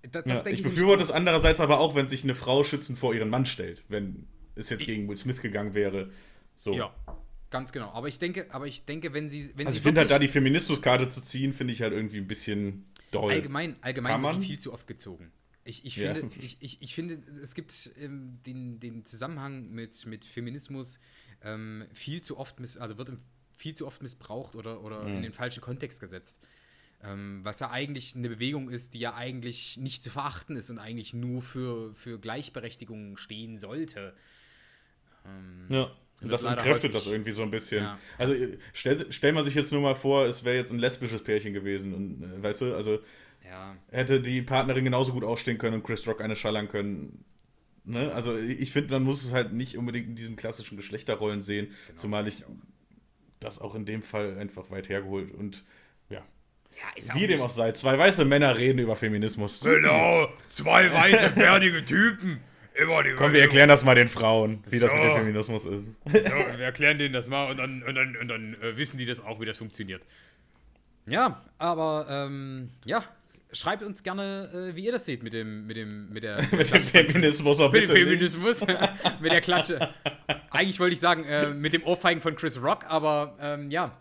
Da- Das Ja, ich befürworte es andererseits aber auch, wenn sich eine Frau schützend vor ihren Mann stellt, wenn es jetzt gegen Will Smith gegangen wäre. So. Ja, ganz genau. Aber ich denke, aber ich denke, wenn sie, wenn Also sie ich finde halt da die Feminismuskarte zu ziehen, finde ich halt irgendwie ein bisschen doll. Allgemein, allgemein wird die viel zu oft gezogen. Ich, ich, Ja. finde, ich, ich, ich finde, es gibt ähm, den, den Zusammenhang mit, mit Feminismus ähm, viel zu oft, miss, also wird viel zu oft missbraucht oder, oder Mhm. in den falschen Kontext gesetzt. Ähm, was ja eigentlich eine Bewegung ist, die ja eigentlich nicht zu verachten ist und eigentlich nur für, für Gleichberechtigung stehen sollte. Ähm, Ja. Und das entkräftet häufig- das irgendwie so ein bisschen. Ja. Also äh, stell, stell man sich jetzt nur mal vor, es wäre jetzt ein lesbisches Pärchen gewesen und äh, weißt du, also ja, hätte die Partnerin genauso gut aufstehen können und Chris Rock eine schallern können. Ne? Also ich finde, man muss es halt nicht unbedingt in diesen klassischen Geschlechterrollen sehen, zumal ich Genau, das auch in dem Fall einfach weit hergeholt und ja. ja ist Wie dem auch sei, zwei weiße Männer reden über Feminismus. Genau, zwei weiße, [LAUGHS] bärtige Typen. Immer die Komm, wir erklären das mal den Frauen, wie das So. mit dem Feminismus ist. So, wir erklären denen das mal und dann, und dann, und dann äh, wissen die das auch, wie das funktioniert. Ja, aber ähm, ja, schreibt uns gerne, äh, wie ihr das seht mit dem, mit dem, mit der, [LAUGHS] mit dem Feminismus mit dem. Feminismus, [LAUGHS] mit der Klatsche. Eigentlich wollte ich sagen, äh, mit dem Ohrfeigen von Chris Rock, aber ähm, ja.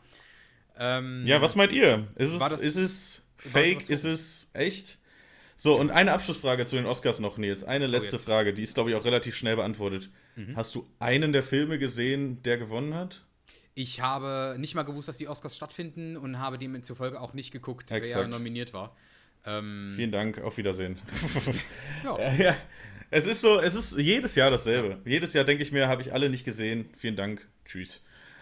Ähm, Ja, was meint ihr? Ist es, das- ist es das fake? Ist es echt? So, und eine Abschlussfrage zu den Oscars noch, Nils. Eine letzte Oh, jetzt. Mhm. Frage, die ist, glaube ich, auch relativ schnell beantwortet. Hast du einen der Filme gesehen, der gewonnen hat? Ich habe nicht mal gewusst, dass die Oscars stattfinden und habe demzufolge auch nicht geguckt, wer Exakt. nominiert war. Ähm, Vielen Dank, auf Wiedersehen. [LAUGHS] ja. Ja, ja. Es ist so, es ist jedes Jahr dasselbe. Jedes Jahr denke ich mir, habe ich alle nicht gesehen. Vielen Dank, tschüss.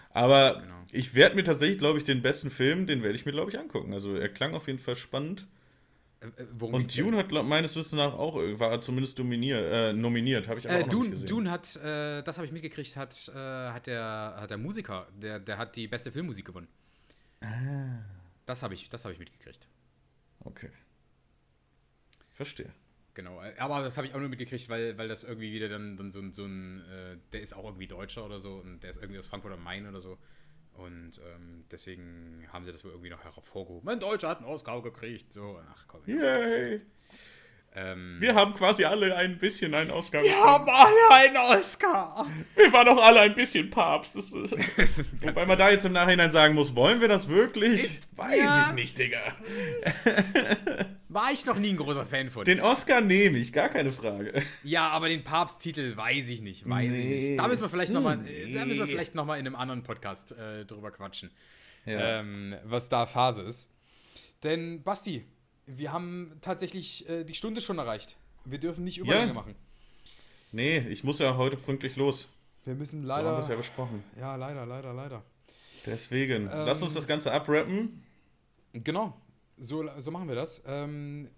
Aber Genau. ich werde mir tatsächlich, glaube ich, den besten Film, den werde ich mir, glaube ich, angucken. Also er klang auf jeden Fall spannend. Äh, äh, worum Und? Dune hat glaub, meines Wissens nach auch, äh, war zumindest äh, nominiert, habe ich aber Äh, auch noch nicht Dune, gesehen. Dune hat, äh, das habe ich mitgekriegt, hat, hat, der, hat der Musiker, der, der hat die beste Filmmusik gewonnen. Ah. Das habe ich, das hab ich mitgekriegt. Okay. Verstehe. Genau. Aber das habe ich auch nur mitgekriegt, weil, weil das irgendwie wieder dann, dann so, ein- so ein, der ist auch irgendwie Deutscher oder so und der ist irgendwie aus Frankfurt am Main oder so. Und ähm, deswegen haben sie das wohl irgendwie noch hervorgehoben. Ein Deutscher hat einen Oscar gekriegt. So, ach komm. Yay! Ähm, Wir haben quasi alle ein bisschen einen Oscar Wir haben alle einen Oscar. Wir waren auch alle ein bisschen Papst. Das [LAUGHS] wobei man da jetzt im Nachhinein sagen muss, wollen wir das wirklich? Weiß Ja. ich nicht, Digga. [LAUGHS] war ich noch nie ein großer Fan von. Den Oscar nehme ich, gar keine Frage. Ja, aber den Papsttitel weiß ich nicht, weiß ich Nee. nicht. Da müssen wir vielleicht nochmal Nee. da müssen wir vielleicht noch mal in einem anderen Podcast äh, drüber quatschen, Ja. ähm, was da Phase ist. Denn, Basti, wir haben tatsächlich äh, die Stunde schon erreicht. Wir dürfen nicht Überlänge Ja. machen. Nee, ich muss ja heute pünktlich los. Wir müssen So haben wir leider. es ja besprochen. ja, leider, leider, leider. Deswegen, Ähm. lass uns das Ganze abrappen. Genau, so, so machen wir das. Ähm,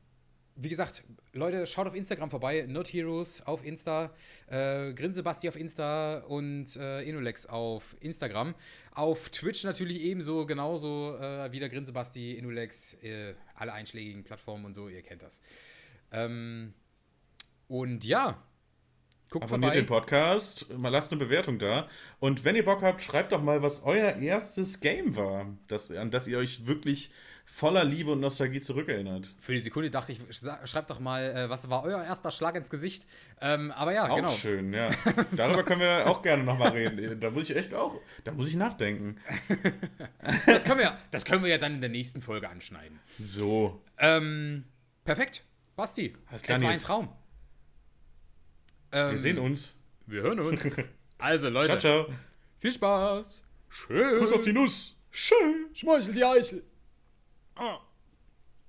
wie gesagt, Leute, schaut auf Instagram vorbei. Not Heroes auf Insta, äh, Grinsebasti auf Insta und äh, Inulex auf Instagram. Auf Twitch natürlich ebenso, genauso äh, wie der Grinsebasti, Inulex, äh, alle einschlägigen Plattformen und so, ihr kennt das. Ähm, und ja, guckt Abonniert vorbei. den Podcast, mal lasst eine Bewertung da. Und wenn ihr Bock habt, schreibt doch mal, was euer erstes Game war, das, an das ihr euch wirklich voller Liebe und Nostalgie zurückerinnert. Für die Sekunde dachte ich, sch- schreibt doch mal, äh, was war euer erster Schlag ins Gesicht? Ähm, aber ja, Auch genau. schön, ja. [LAUGHS] Darüber können wir auch gerne nochmal reden. Da muss ich echt auch, da muss ich nachdenken. [LAUGHS] Das können, wir, das können wir ja dann in der nächsten Folge anschneiden. So. Ähm, perfekt. Basti, es war ein. Traum. Ähm, Wir sehen uns. Wir hören uns. [LAUGHS] Also, Leute, Ciao, ciao. viel Spaß. Schön. Kuss auf die Nuss. Schön. Schmeichel die Eichel. Ah.